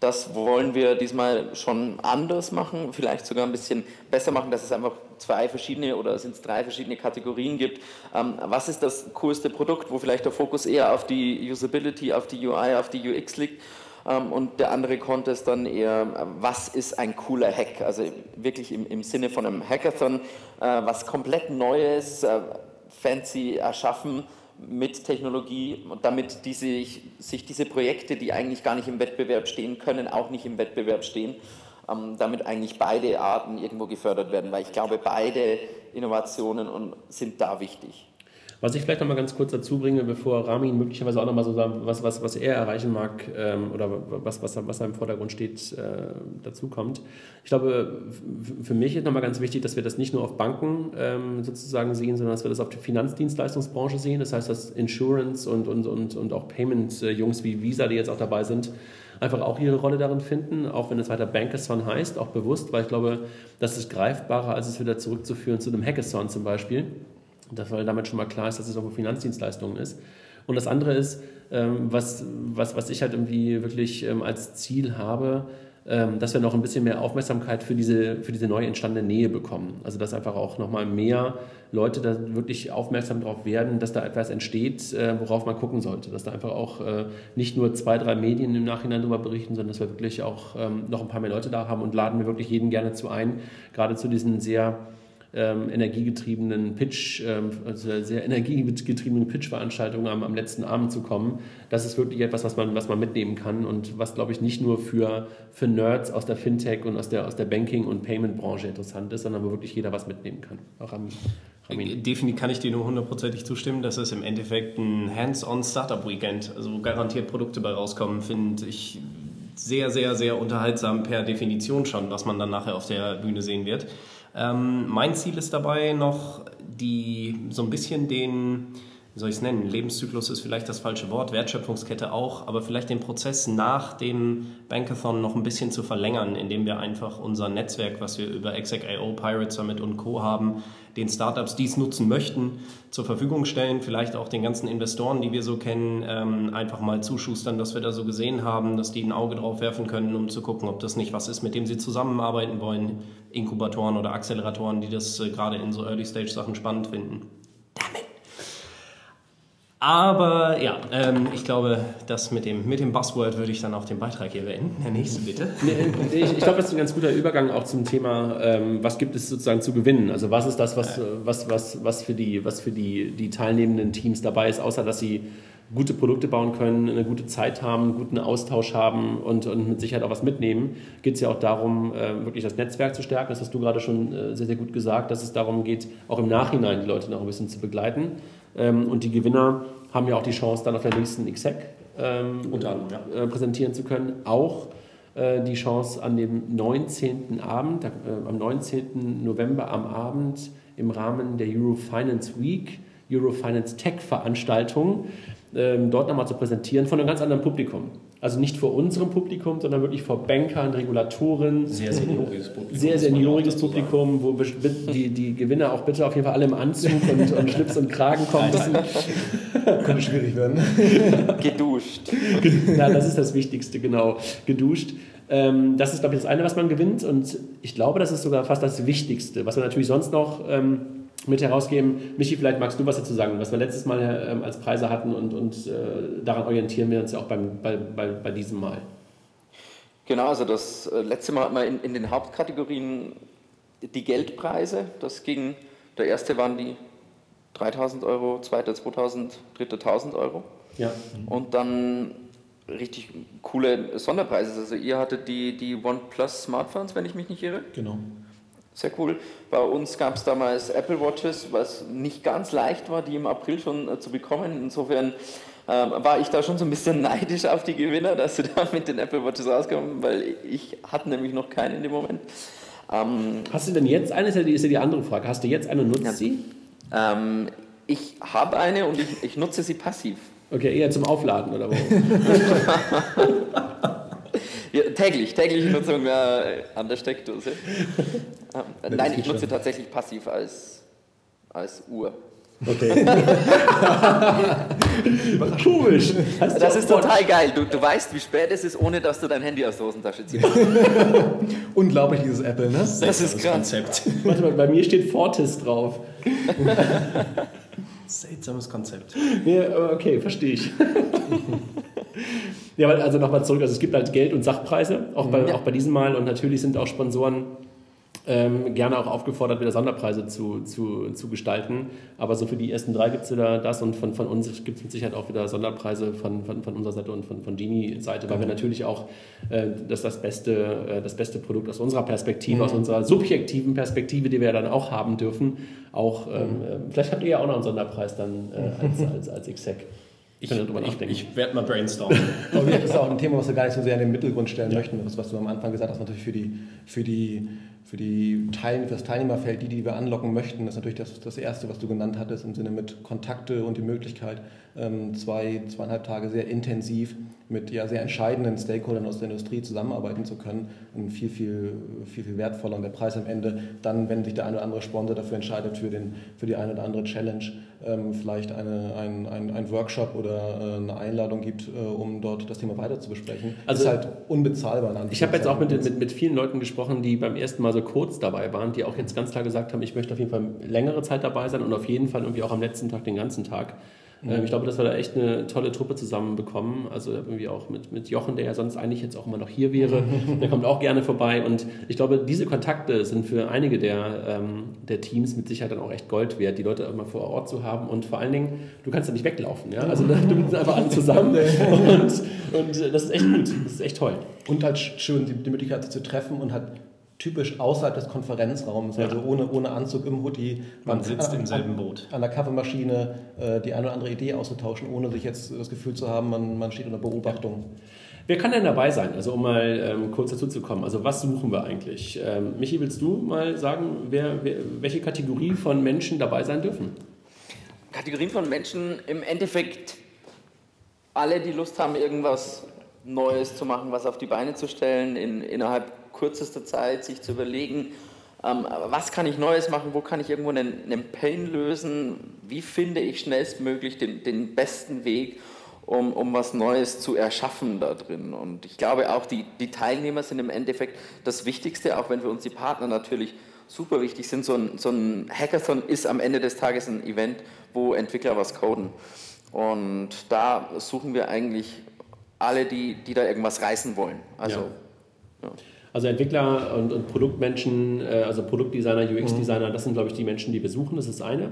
Das wollen wir diesmal schon anders machen, vielleicht sogar ein bisschen besser machen, dass es einfach zwei verschiedene oder sind es drei verschiedene Kategorien gibt. Ähm, was ist das coolste Produkt, wo vielleicht der Fokus eher auf die Usability, auf die UI, auf die UX liegt? Ähm, und der andere Contest dann eher, was ist ein cooler Hack? Also wirklich im, im Sinne von einem Hackathon, äh, was komplett Neues, äh, fancy erschaffen mit Technologie, damit diese, sich diese Projekte, die eigentlich gar nicht im Wettbewerb stehen können, auch nicht im Wettbewerb stehen, ähm, damit eigentlich beide Arten irgendwo gefördert werden, weil ich glaube, beide Innovationen sind da wichtig. Was ich vielleicht noch mal ganz kurz dazu bringe, bevor Ramin möglicherweise auch noch mal so sagt, was, was, was er erreichen mag ähm, oder was, was, was da im Vordergrund steht, äh, dazu kommt. Ich glaube, für mich ist noch mal ganz wichtig, dass wir das nicht nur auf Banken ähm, sozusagen sehen, sondern dass wir das auf die Finanzdienstleistungsbranche sehen. Das heißt, dass Insurance und, und, und, und auch Payment-Jungs wie Visa, die jetzt auch dabei sind, einfach auch ihre Rolle darin finden, auch wenn es weiter Bankathon heißt, auch bewusst, weil ich glaube, das ist greifbarer, als es wieder zurückzuführen zu einem Hackathon zum Beispiel. Das, weil damit schon mal klar ist, dass es irgendwo Finanzdienstleistungen ist. Und das andere ist, ähm, was, was, was ich halt irgendwie wirklich ähm, als Ziel habe, ähm, dass wir noch ein bisschen mehr Aufmerksamkeit für diese, für diese neu entstandene Nähe bekommen. Also dass einfach auch nochmal mehr Leute da wirklich aufmerksam darauf werden, dass da etwas entsteht, äh, worauf man gucken sollte. Dass da einfach auch äh, nicht nur zwei, drei Medien im Nachhinein darüber berichten, sondern dass wir wirklich auch noch ein paar mehr Leute da haben und laden wir wirklich jeden gerne zu ein, gerade zu diesen sehr ähm, energiegetriebenen Pitch, ähm, also sehr energiegetriebenen Pitch-Veranstaltungen am, am, letzten Abend zu kommen. Das ist wirklich etwas, was man, was man mitnehmen kann und was, glaube ich, nicht nur für, für Nerds aus der Fintech und aus der, aus der Banking- und Payment-Branche interessant ist, sondern wo wirklich jeder was mitnehmen kann. Auch am, Definitiv kann ich dir nur hundertprozentig zustimmen. Das ist im Endeffekt ein Hands-on Startup-Weekend. Also garantiert Produkte bei rauskommen, finde ich sehr, sehr, sehr unterhaltsam per Definition schon, was man dann nachher auf der Bühne sehen wird. Ähm, mein Ziel ist dabei noch, die so ein bisschen den, wie soll ich es nennen, Lebenszyklus ist vielleicht das falsche Wort, Wertschöpfungskette auch, aber vielleicht den Prozess nach dem Bankathon noch ein bisschen zu verlängern, indem wir einfach unser Netzwerk, was wir über Exec.io, Pirate Summit und Co. haben, den Startups, die es nutzen möchten, zur Verfügung stellen. Vielleicht auch den ganzen Investoren, die wir so kennen, ähm, einfach mal zuschustern, dass wir da so gesehen haben, dass die ein Auge drauf werfen können, um zu gucken, ob das nicht was ist, mit dem sie zusammenarbeiten wollen. Inkubatoren oder Acceleratoren, die das äh, gerade in so Early-Stage-Sachen spannend finden. Damit. Aber ja, ähm, ich glaube, das mit dem, mit dem Buzzword würde ich dann auch den Beitrag hier beenden. Der nächste bitte. ich, ich glaube, das ist ein ganz guter Übergang auch zum Thema, ähm, was gibt es sozusagen zu gewinnen? Also was ist das, was, was, was, was für, die, was für die, die teilnehmenden Teams dabei ist, außer dass sie gute Produkte bauen können, eine gute Zeit haben, einen guten Austausch haben und, und mit Sicherheit auch was mitnehmen, geht es ja auch darum, äh, wirklich das Netzwerk zu stärken. Das hast du gerade schon äh, sehr, sehr gut gesagt, dass es darum geht, auch im Nachhinein die Leute noch ein bisschen zu begleiten. Ähm, und die Gewinner haben ja auch die Chance, dann auf der nächsten XSEC ähm, anderem, ja. äh, präsentieren zu können. Auch äh, die Chance an dem 19. Abend, äh, am 19. November am Abend im Rahmen der Eurofinance Week, Eurofinance Tech Veranstaltung, ähm, dort nochmal zu präsentieren von einem ganz anderen Publikum. Also nicht vor unserem Publikum, sondern wirklich vor Bankern, Regulatoren. Sehr senioriges Publikum. Sehr senioriges Publikum, wo die, die Gewinner auch bitte auf jeden Fall alle im Anzug und, und Schlips und Kragen kommen müssen. Könnte schwierig werden. Geduscht. Ja, das ist das Wichtigste, genau. Geduscht. Ähm, das ist, glaube ich, das eine, was man gewinnt. Und ich glaube, das ist sogar fast das Wichtigste. Was wir natürlich sonst noch ähm, mit herausgeben. Michi, vielleicht magst du was dazu sagen, was wir letztes Mal ähm, als Preise hatten und, und äh, daran orientieren wir uns ja auch beim, bei, bei, bei diesem Mal. Genau, also das äh, letzte Mal hatten wir in, in den Hauptkategorien die Geldpreise. Das ging, der erste waren die 3000 Euro, zweiter 2000, dritter 1000 Euro. Ja. Und dann richtig coole Sonderpreise. Also ihr hattet die, die OnePlus Smartphones, wenn ich mich nicht irre. Genau. Sehr cool. Bei uns gab es damals Apple Watches, was nicht ganz leicht war, die im April schon äh, zu bekommen. Insofern ähm, war ich da schon so ein bisschen neidisch auf die Gewinner, dass sie da mit den Apple Watches rauskommen, weil ich hatte nämlich noch keinen in dem Moment. Ähm, Hast du denn jetzt eine? Ist ja die, ist ja die andere Frage. Hast du jetzt eine und nutzt ja. sie? Ähm, ich habe eine und ich, ich nutze sie passiv. Okay, eher zum Aufladen oder wo? Ja, täglich, tägliche Nutzung äh, an der Steckdose. Ähm, nein, ich nutze tatsächlich passiv als, als Uhr. Okay. Komisch. Das ist total geil. Du, du weißt, wie spät es ist, ohne dass du dein Handy aus der Hosentasche ziehst. Unglaublich, dieses Apple, ne? Das, das ist krass. Konzept. Warte mal, bei mir steht Fortis drauf. Seltsames Konzept. Ja, okay, verstehe ich. Ja, also nochmal zurück. Also es gibt halt Geld- und Sachpreise, auch bei, ja. auch bei diesem Mal. Und natürlich sind auch Sponsoren ähm, gerne auch aufgefordert, wieder Sonderpreise zu, zu, zu gestalten. Aber so für die ersten drei gibt es wieder das und von, von uns gibt es mit Sicherheit auch wieder Sonderpreise von, von, von unserer Seite und von, von Genie-Seite, weil wir mhm. natürlich auch äh, das, das, beste, äh, das beste Produkt aus unserer Perspektive, mhm. aus unserer subjektiven Perspektive, die wir ja dann auch haben dürfen, auch, ähm, mhm. äh, vielleicht habt ihr ja auch noch einen Sonderpreis dann äh, als, als, als Exec. Ich, ich, ich werde mal brainstormen. Aber das ist auch ein Thema, was wir gar nicht so sehr in den Mittelgrund stellen ja. möchten. Das, was du am Anfang gesagt hast, natürlich für die, für die für, die Teil, für das Teilnehmerfeld, die, die wir anlocken möchten, das ist natürlich das, das Erste, was du genannt hattest, im Sinne mit Kontakte und die Möglichkeit, zwei, zweieinhalb Tage sehr intensiv mit ja, sehr entscheidenden Stakeholdern aus der Industrie zusammenarbeiten zu können. Und viel, viel, viel, viel wertvoller und der Preis am Ende, dann, wenn sich der eine oder andere Sponsor dafür entscheidet, für, den, für die eine oder andere Challenge, ähm, vielleicht eine, ein, ein, ein Workshop oder äh, eine Einladung gibt, äh, um dort das Thema weiter zu besprechen. Also, ist halt unbezahlbar. Ich habe jetzt auch mit, mit, mit vielen Leuten gesprochen, die beim ersten Mal so kurz dabei waren, die auch jetzt ganz klar gesagt haben, ich möchte auf jeden Fall längere Zeit dabei sein und auf jeden Fall irgendwie auch am letzten Tag den ganzen Tag. Mhm. Ich glaube, dass wir da echt eine tolle Truppe zusammenbekommen. Also irgendwie auch mit, mit Jochen, der ja sonst eigentlich jetzt auch immer noch hier wäre. der kommt auch gerne vorbei. Und ich glaube, diese Kontakte sind für einige der, ähm, der Teams mit Sicherheit dann auch echt Gold wert, die Leute immer vor Ort zu haben. Und vor allen Dingen, du kannst ja nicht weglaufen. Ja? Also du bist einfach alle zusammen. und, und das ist echt gut. Das ist echt toll. Und halt schön, die, die Möglichkeit, zu treffen und halt typisch außerhalb des Konferenzraums, ja. also ohne, ohne Anzug im Hoodie. Man sitzt an, im selben Boot. An der Kaffeemaschine äh, die eine oder andere Idee auszutauschen, ohne sich jetzt das Gefühl zu haben, man, man steht unter Beobachtung. Wer kann denn dabei sein? Also um mal ähm, kurz dazu zu kommen. Also was suchen wir eigentlich? Ähm, Michi, willst du mal sagen, wer, wer, welche Kategorie von Menschen dabei sein dürfen? Kategorien von Menschen im Endeffekt alle, die Lust haben, irgendwas Neues zu machen, was auf die Beine zu stellen, in, innerhalb kürzester Zeit sich zu überlegen, ähm, was kann ich Neues machen, wo kann ich irgendwo einen, einen Pain lösen, wie finde ich schnellstmöglich den, den besten Weg, um, um was Neues zu erschaffen da drin. Und ich glaube auch, die, die Teilnehmer sind im Endeffekt das Wichtigste, auch wenn für uns die Partner natürlich super wichtig sind. So ein, so ein Hackathon ist am Ende des Tages ein Event, wo Entwickler was coden. Und da suchen wir eigentlich alle, die, die da irgendwas reißen wollen. Also, ja. Ja. Also Entwickler und, und Produktmenschen, äh, also Produktdesigner, UX-Designer, mhm. das sind, glaube ich, die Menschen, die wir suchen, das ist eine.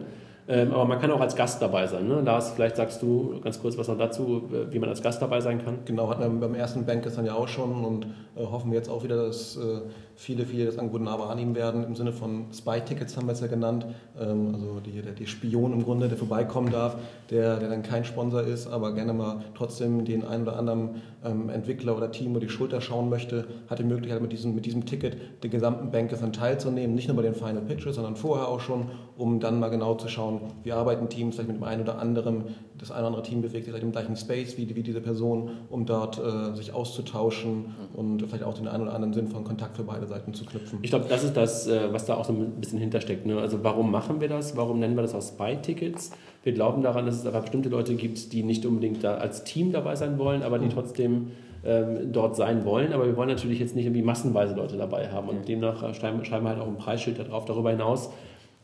Ähm, aber man kann auch als Gast dabei sein. Ne? Lars, vielleicht sagst du ganz kurz was noch dazu, wie man als Gast dabei sein kann. Genau, hatten wir beim ersten Bank gestern ja auch schon und äh, hoffen wir jetzt auch wieder, dass äh, viele, viele das Angebot nah annehmen werden. Im Sinne von Spy-Tickets haben wir es ja genannt. Ähm, also die, der, der Spion im Grunde, der vorbeikommen darf, der, der dann kein Sponsor ist, aber gerne mal trotzdem den einen oder anderen ähm, Entwickler oder Team über die Schulter schauen möchte, hat die Möglichkeit mit diesem, mit diesem Ticket den gesamten Bank gestern teilzunehmen. Nicht nur bei den Final Pitches, sondern vorher auch schon, um dann mal genau zu schauen, wie arbeiten Teams vielleicht mit dem einen oder anderen, das eine oder andere Team bewegt sich vielleicht im gleichen Space wie, wie diese Person, um dort äh, sich auszutauschen mhm. und vielleicht auch den einen oder anderen sinnvollen Kontakt für beide Seiten zu knüpfen. Ich glaube, das ist das, äh, was da auch so ein bisschen hintersteckt. Ne? Also warum machen wir das? Warum nennen wir das auch Spy-Tickets? Wir glauben daran, dass es aber bestimmte Leute gibt, die nicht unbedingt da als Team dabei sein wollen, aber die mhm. trotzdem ähm, dort sein wollen. Aber wir wollen natürlich jetzt nicht irgendwie massenweise Leute dabei haben. Und demnach äh, schreiben, schreiben wir halt auch ein Preisschild darauf. Darüber hinaus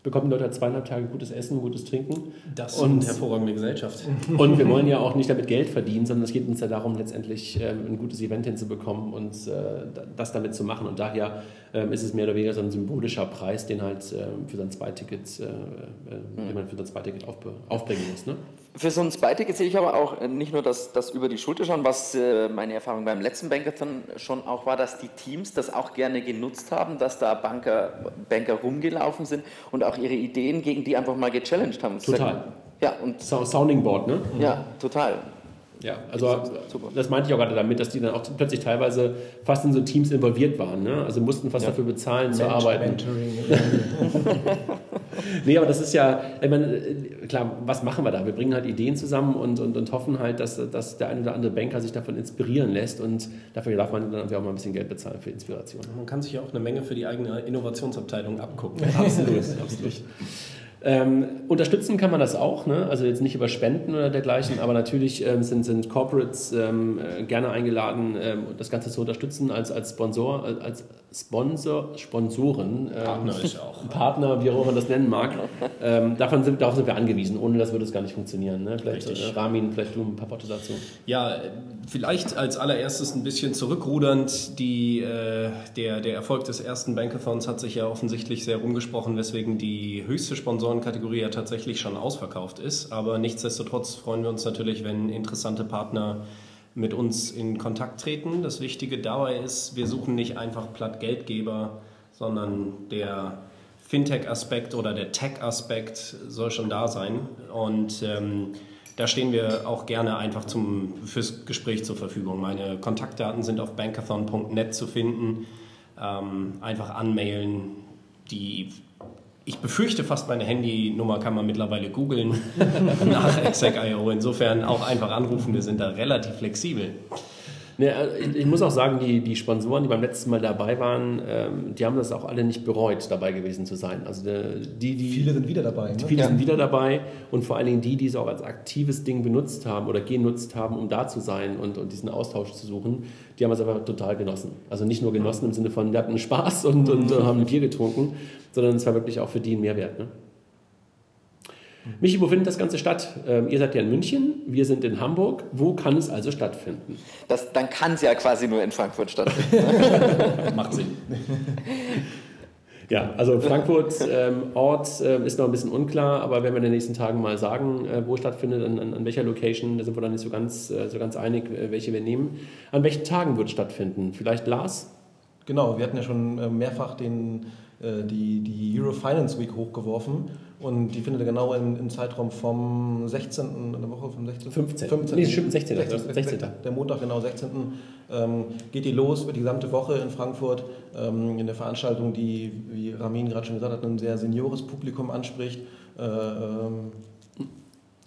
bekommen Leute halt zweieinhalb Tage gutes Essen, gutes Trinken. Das und eine hervorragende Gesellschaft. Und wir wollen ja auch nicht damit Geld verdienen, sondern es geht uns ja darum, letztendlich ähm, ein gutes Event hinzubekommen und äh, das damit zu machen. Und daher ist es mehr oder weniger so ein symbolischer Preis, den halt ähm, für sein Zweiticket, äh, äh, den man für sein Zweiticket auf, aufbringen muss. Ne? Für so ein Zweiticket sehe ich aber auch äh, nicht nur das, das über die Schulter schauen, was meine Erfahrung beim letzten Bankathon schon auch war, dass die Teams das auch gerne genutzt haben, dass da Banker, Banker rumgelaufen sind und auch ihre Ideen gegen die einfach mal gechallenged haben. Total. Ja, und Sounding Board, ne? Ja, total. Ja, also das meinte ich auch gerade damit, dass die dann auch plötzlich teilweise fast in so Teams involviert waren. Ne? Also mussten fast ja. dafür bezahlen Mensch, zu arbeiten. Mentoring. nee, aber das ist ja, ich meine, klar, was machen wir da? Wir bringen halt Ideen zusammen und, und, und hoffen halt, dass, dass der eine oder andere Banker sich davon inspirieren lässt und dafür darf man dann auch mal ein bisschen Geld bezahlen für Inspiration. Man kann sich ja auch eine Menge für die eigene Innovationsabteilung abgucken. absolut, absolut. Ähm, unterstützen kann man das auch, ne? also jetzt nicht über Spenden oder dergleichen, aber natürlich ähm, sind, sind Corporates ähm, äh, gerne eingeladen, ähm, das Ganze zu unterstützen als, als Sponsor, als Sponsor, Sponsoren. Ähm, Partner ist auch. Partner, wie auch immer man das nennen mag. Ähm, davon sind, darauf sind wir angewiesen. Ohne das würde es gar nicht funktionieren. Ne? Vielleicht, äh, Ramin, vielleicht du ein paar Worte dazu. Ja, vielleicht als allererstes ein bisschen zurückrudernd. Die, äh, der, der Erfolg des ersten Bankathons hat sich ja offensichtlich sehr rumgesprochen, weswegen die höchste Sponsorenkategorie ja tatsächlich schon ausverkauft ist. Aber nichtsdestotrotz freuen wir uns natürlich, wenn interessante Partner mit uns in Kontakt treten. Das Wichtige dabei ist, wir suchen nicht einfach platt Geldgeber, sondern der Fintech-Aspekt oder der Tech-Aspekt soll schon da sein. Und ähm, da stehen wir auch gerne einfach zum, fürs Gespräch zur Verfügung. Meine Kontaktdaten sind auf bankathon.net zu finden. Ähm, einfach anmailen. Die, ich befürchte fast, meine Handynummer kann man mittlerweile googeln nach Exec.io. Insofern auch einfach anrufen, wir sind da relativ flexibel. Ne, ich muss auch sagen, die, die Sponsoren, die beim letzten Mal dabei waren, ähm, die haben das auch alle nicht bereut, dabei gewesen zu sein. Also die, die, viele sind wieder dabei. Ne? Viele ja. sind wieder dabei und vor allen Dingen die, die es auch als aktives Ding benutzt haben oder genutzt haben, um da zu sein und, und diesen Austausch zu suchen, die haben es aber total genossen. Also nicht nur genossen im Sinne von, die hatten Spaß und, und, und haben ein Bier getrunken, sondern es war wirklich auch für die ein Mehrwert. Ne? Michi, wo findet das Ganze statt? Ähm, ihr seid ja in München, wir sind in Hamburg. Wo kann es also stattfinden? Das, dann kann es ja quasi nur in Frankfurt stattfinden. Macht Sinn. Ja, also Frankfurt ähm, Ort äh, ist noch ein bisschen unklar, aber wenn wir in den nächsten Tagen mal sagen, äh, wo stattfindet, an, an, an, welcher Location, da sind wir dann nicht so ganz, äh, so ganz einig, äh, welche wir nehmen. An welchen Tagen wird es stattfinden? Vielleicht Lars? Genau, wir hatten ja schon äh, mehrfach den, äh, die, die Euro Finance Week hochgeworfen und die findet genau im, im Zeitraum vom 16. in der Woche vom 16. 15. 15. Nee, stimmt, 16. 16. 16. Der Montag, genau, 16. Ähm, geht die los über die gesamte Woche in Frankfurt. Ähm, in der Veranstaltung, die, wie Ramin gerade schon gesagt hat, ein sehr seniores Publikum anspricht. Äh, ähm,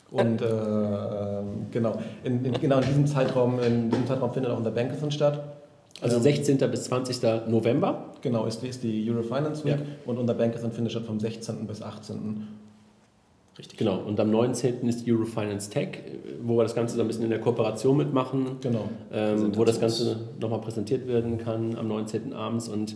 und äh, äh, genau, in, in, genau in diesem Zeitraum, in diesem Zeitraum findet auch unser Bankathon statt. Also 16. bis 20. November. Genau, ist, ist die Eurofinance Week ja. und unser Bankathon findet statt vom 16. bis 18. Richtig. Genau, und am 19. ist Eurofinance Tech, wo wir das Ganze so ein bisschen in der Kooperation mitmachen. Genau. Ähm, wo das Ganze nochmal präsentiert werden kann am 19. abends und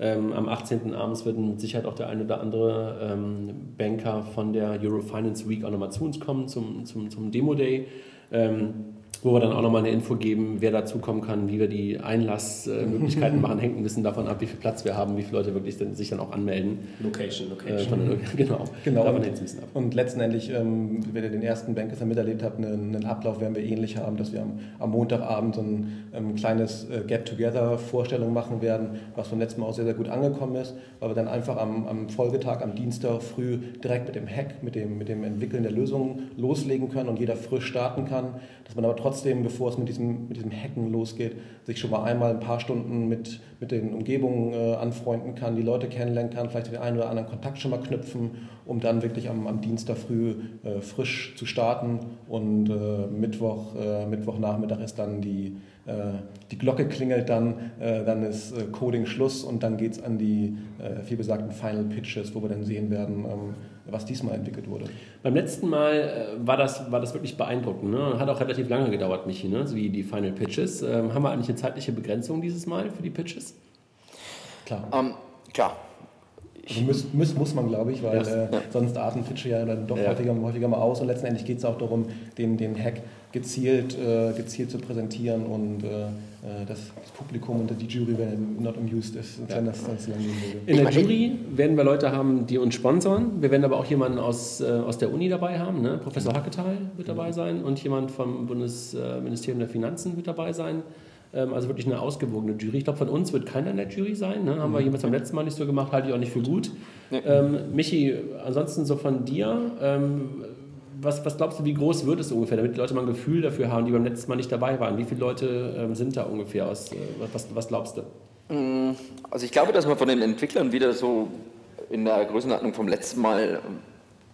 ähm, am 18. abends wird mit Sicherheit auch der ein oder andere ähm, Banker von der Eurofinance Week auch nochmal zu uns kommen zum, zum, zum Demo Day. Ähm, wo wir dann auch nochmal eine Info geben, wer dazukommen kann, wie wir die Einlassmöglichkeiten machen, hängt ein bisschen davon ab, wie viel Platz wir haben, wie viele Leute wirklich sich dann auch anmelden. Location, Location. Äh, genau, genau. Davon hängt ein bisschen ab. Und letztendlich, ähm, wenn ihr den ersten Banker miterlebt habt, einen, einen, Ablauf werden wir ähnlich haben, dass wir am, am Montagabend so ein ähm, kleines äh, Get-Together-Vorstellung machen werden, was beim letzten Mal auch sehr, sehr gut angekommen ist, weil wir dann einfach am, am Folgetag, am Dienstag früh direkt mit dem Hack, mit dem, mit dem Entwickeln der Lösungen loslegen können und jeder frisch starten kann, dass man aber trotzdem trotzdem, bevor es mit diesem, mit diesem Hacken losgeht, sich schon mal einmal ein paar Stunden mit, mit den Umgebungen äh, anfreunden kann, die Leute kennenlernen kann, vielleicht den einen oder anderen Kontakt schon mal knüpfen, um dann wirklich am, am Dienstag früh äh, frisch zu starten und äh, Mittwoch, äh, Mittwochnachmittag ist dann die, äh, die Glocke klingelt dann, äh, dann ist Coding Schluss und dann geht es an die vielbesagten Final Pitches, wo wir dann sehen werden, ähm, was diesmal entwickelt wurde. Beim letzten Mal äh, war, das, war das wirklich beeindruckend. Ne? Hat auch relativ lange gedauert, Michi, ne? so wie die Final Pitches. Ähm, haben wir eigentlich eine zeitliche Begrenzung dieses Mal für die Pitches? Klar. Um, ähm, klar. Also muss, muss, muss man, glaube ich, weil yes. äh, sonst arten Pitche ja dann doch ja. Häufiger, häufiger mal aus und letztendlich geht es auch darum, den, den Hack gezielt, äh, gezielt zu präsentieren und äh, das, das, Publikum und die Jury werden not amused ist, ja. wenn das sonst lang gehen würde. In der Jury werden wir Leute haben, die uns sponsern. Wir werden aber auch jemanden aus, äh, aus der Uni dabei haben. Ne? Professor Hacketal wird dabei sein und jemand vom Bundesministerium der Finanzen wird dabei sein. Ähm, also wirklich eine ausgewogene Jury. Ich glaube, von uns wird keiner in der Jury sein. Ne? Haben wir mhm. jemals beim letzten Mal nicht so gemacht, halte ich auch nicht für gut. Nee. Ähm, Michi, ansonsten so von dir, ähm, was, was glaubst du, wie groß wird es ungefähr, damit die Leute mal ein Gefühl dafür haben, die beim letzten Mal nicht dabei waren? Wie viele Leute ähm, sind da ungefähr aus? Äh, was, was glaubst du? Mm, also ich glaube, dass wir von den Entwicklern wieder so in der Größenordnung vom letzten Mal ähm,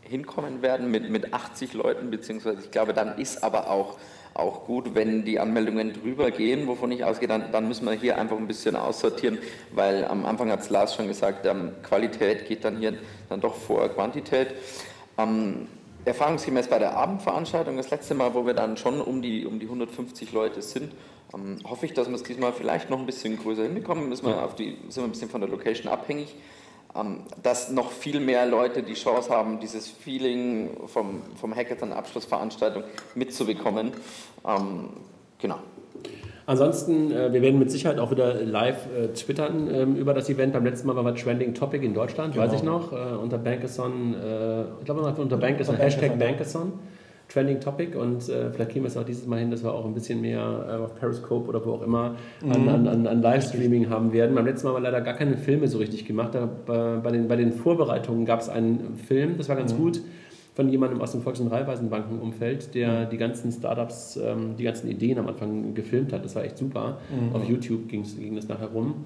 hinkommen werden mit, mit 80 Leuten, beziehungsweise ich glaube, dann ist aber auch auch gut, wenn die Anmeldungen drüber gehen, wovon ich ausgehe, dann, dann müssen wir hier einfach ein bisschen aussortieren, weil am Anfang hat es Lars schon gesagt, ähm, Qualität geht dann hier dann doch vor Quantität. Ähm, erfahrungsgemäß bei der Abendveranstaltung, das letzte Mal, wo wir dann schon um die, um die 150 Leute sind, ähm, hoffe ich, dass wir es diesmal vielleicht noch ein bisschen größer hinbekommen. Müssen wir auf die, sind wir ein bisschen von der Location abhängig. Ähm, dass noch viel mehr Leute die Chance haben, dieses Feeling vom, vom Hackathon-Abschlussveranstaltung mitzubekommen. Ähm, genau. Ansonsten, äh, wir werden mit Sicherheit auch wieder live äh, twittern ähm, über das Event. Beim letzten Mal war Trending Topic in Deutschland, genau. weiß ich noch, äh, unter Bankathon, äh, ich glaube unter Bankathon, Hashtag Bankathon. Trending Topic und äh, vielleicht kriegen wir es auch dieses Mal hin, dass wir auch ein bisschen mehr äh, auf Periscope oder wo auch immer an, mhm. an, an, an Livestreaming haben werden. Beim letzten Mal haben wir leider gar keine Filme so richtig gemacht. Da, bei, bei, den, bei den Vorbereitungen gab es einen Film, das war ganz mhm. gut, von jemandem aus dem Volks- und Raiffeisenbankenumfeld, der mhm. die ganzen Startups, ähm, die ganzen Ideen am Anfang gefilmt hat. Das war echt super. Mhm. Auf YouTube ging das nachher rum.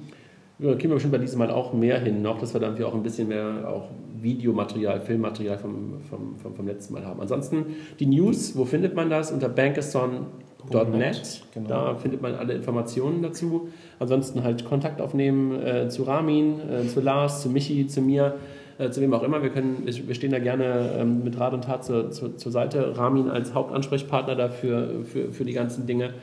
Ja, kriegen wir bestimmt bei diesem Mal auch mehr hin noch, dass wir dann auch ein bisschen mehr auch Videomaterial, Filmmaterial vom, vom, vom, vom letzten Mal haben. Ansonsten die News, wo findet man das? Unter bankathon.net. Genau. Da findet man alle Informationen dazu. Ansonsten halt Kontakt aufnehmen äh, zu Ramin, äh, zu Lars, zu Michi, zu mir, äh, zu wem auch immer. Wir, können, wir stehen da gerne ähm, mit Rat und Tat zur, zur, zur Seite. Ramin als Hauptansprechpartner dafür für, für die ganzen Dinge.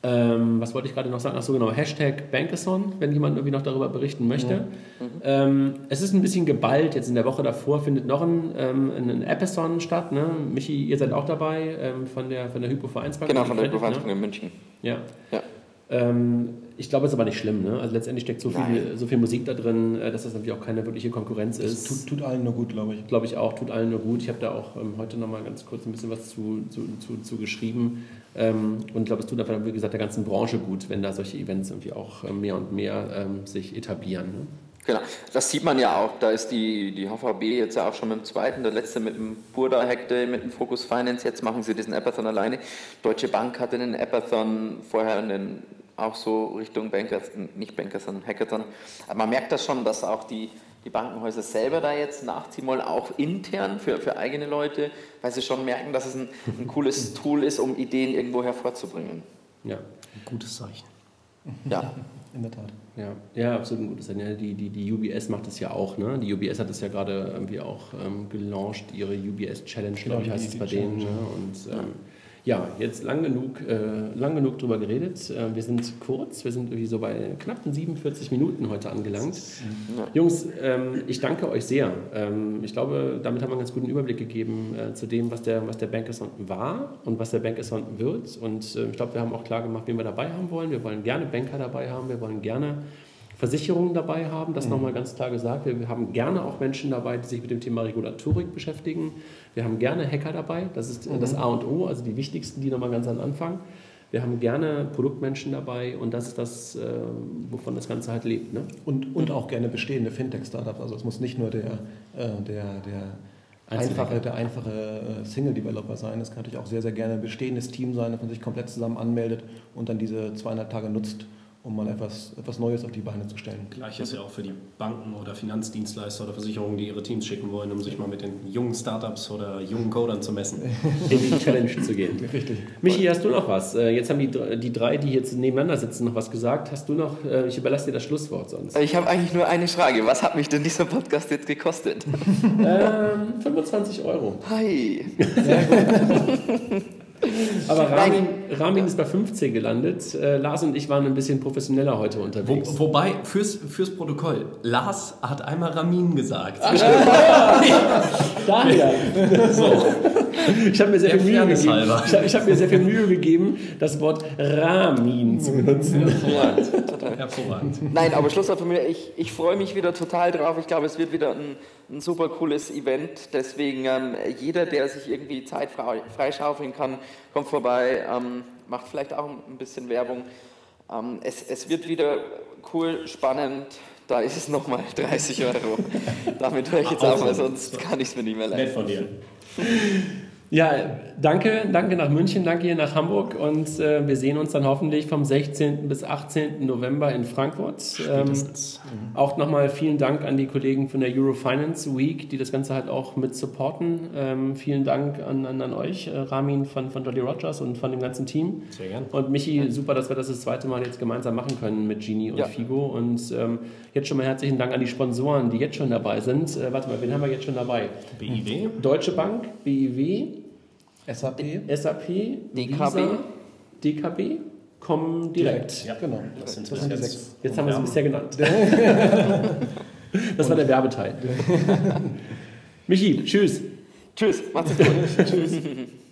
Ähm, was wollte ich gerade noch sagen? Achso, genau, Hashtag Bankathon, wenn jemand irgendwie noch darüber berichten möchte. Mhm. Ähm, es ist ein bisschen geballt. Jetzt in der Woche davor findet noch ein, ähm, ein Appathon statt. Ne? Michi, ihr seid auch dabei ähm, von der, von der Hypo Vereinsbank. Genau, von der Hypo Vereinsbank ne? in München. Ja. ja. Ähm, ich glaube, es ist aber nicht schlimm. Ne? Also letztendlich steckt so viel, so viel Musik da drin, äh, dass das natürlich auch keine wirkliche Konkurrenz ist. Tut, tut, allen nur gut, glaube ich. Glaube ich auch, tut allen nur gut. Ich habe da auch ähm, heute nochmal ganz kurz ein bisschen was zu, zu, zu, zu geschrieben. Ähm, und ich glaube, es tut einfach, wie gesagt, der ganzen Branche gut, wenn da solche Events irgendwie auch ähm, mehr und mehr ähm, sich etablieren. Ne? Genau, das sieht man ja auch. Da ist die, die HVB jetzt ja auch schon mit dem zweiten, der letzte mit dem Burda Hackday, mit dem Focus Finance. Jetzt machen sie diesen Appathon alleine. Deutsche Bank hatte einen Appathon, vorher einen auch so Richtung Bankers, nicht Bankers, sondern Hackathon. Aber man merkt das schon, dass auch die, die Bankenhäuser selber da jetzt nachziehen wollen, auch intern für, für eigene Leute, weil sie schon merken, dass es ein, ein cooles Tool ist, um Ideen irgendwo hervorzubringen. Ja, ein gutes Zeichen. Ja. In der Tat. Ja, ja absolut ein gutes Zeichen. Die, die, die UBS macht das ja auch. Ne? Die UBS hat das ja gerade irgendwie auch ähm, gelauncht, ihre UBS Challenge, glaube ich, heißt es bei denen. Ne? Und ähm, ja, jetzt lang genug, äh, lang genug drüber geredet. Äh, wir sind kurz, wir sind irgendwie so bei knappen 47 Minuten heute angelangt. Jungs, ähm, ich danke euch sehr. Ähm, ich glaube, damit haben wir einen ganz guten Überblick gegeben äh, zu dem, was der, was der Bankathon war und was der Bankathon wird. Und äh, ich glaube, wir haben auch klar gemacht, wen wir dabei haben wollen. Wir wollen gerne Banker dabei haben, wir wollen gerne Versicherungen dabei haben, das mhm. nochmal ganz klar gesagt. Wir haben gerne auch Menschen dabei, die sich mit dem Thema Regulatorik beschäftigen. Wir haben gerne Hacker dabei, das ist mhm. das A und O, also die wichtigsten, die nochmal ganz am Anfang. Wir haben gerne Produktmenschen dabei und das ist das, äh, wovon das Ganze halt lebt. Ne? Und, und auch gerne bestehende Fintech-Startups. Also es muss nicht nur der, äh, der, der einfache, der einfache äh, Single-Developer sein. Es kann natürlich auch sehr, sehr gerne ein bestehendes Team sein, das man sich komplett zusammen anmeldet und dann diese zweieinhalb Tage nutzt, um mal etwas, etwas Neues auf die Beine zu stellen. Gleiches ja auch für die Banken oder Finanzdienstleister oder Versicherungen, die ihre Teams schicken wollen, um sich mal mit den jungen Startups oder jungen Codern zu messen. In die Challenge zu gehen. Richtig. Michi, hast du noch was? Äh, jetzt haben die, die drei, die jetzt nebeneinander sitzen, noch was gesagt. Hast du noch, äh, ich überlasse dir das Schlusswort sonst. Ich habe eigentlich nur eine Frage. Was hat mich denn dieser Podcast jetzt gekostet? ähm, 25 Euro. Hi. Sehr gut. Aber Ramin, Ramin ist bei 15 gelandet. Äh, Lars und ich waren ein bisschen professioneller heute unterwegs. Wo, wobei, fürs, fürs Protokoll, Lars hat einmal Ramin gesagt. Ach, ja. Daher. So. Ich habe mir, sehr viel Mühe gegeben, ich hab, ich hab mir sehr viel Mühe gegeben, das Wort Ramin zu benutzen. Hervorragend. Hervorragend. Nein, aber Schlusswort von mir, ich, ich freue mich wieder total drauf. Ich glaube, es wird wieder ein, ein super cooles Event. Deswegen ähm, jeder, der sich irgendwie Zeit freischaufeln kann, kommt vorbei, ähm, macht vielleicht auch ein bisschen Werbung. Ähm, es, es wird wieder cool, spannend. Da ist es nochmal 30 Euro. Damit höre ich jetzt auf, weil sonst kann ich es mir nicht mehr leisten. Nett von dir. Ja, danke, danke nach München, danke hier nach Hamburg und äh, wir sehen uns dann hoffentlich vom 16. bis 18. November in Frankfurt. Ähm, auch nochmal vielen Dank an die Kollegen von der Eurofinance Week, die das Ganze halt auch mit supporten. Ähm, vielen Dank an, an, an euch, äh, Ramin von, von Jolly Rogers und von dem ganzen Team. Sehr gern. Und Michi, super, dass wir das das zweite Mal jetzt gemeinsam machen können mit Genie und Ja. Figo. Und ähm, jetzt schon mal herzlichen Dank an die Sponsoren, die jetzt schon dabei sind. Äh, warte mal, wen haben wir jetzt schon dabei? BIW. Deutsche Bank, BIW, SAP. SAP, DKB. Visa, DKB, kommen direkt. Ja, Genau. Das sind Das sind die bis sechs. Jetzt haben wir sie bisher genannt. das war der Werbeteil. Michi, tschüss. Tschüss, macht's gut.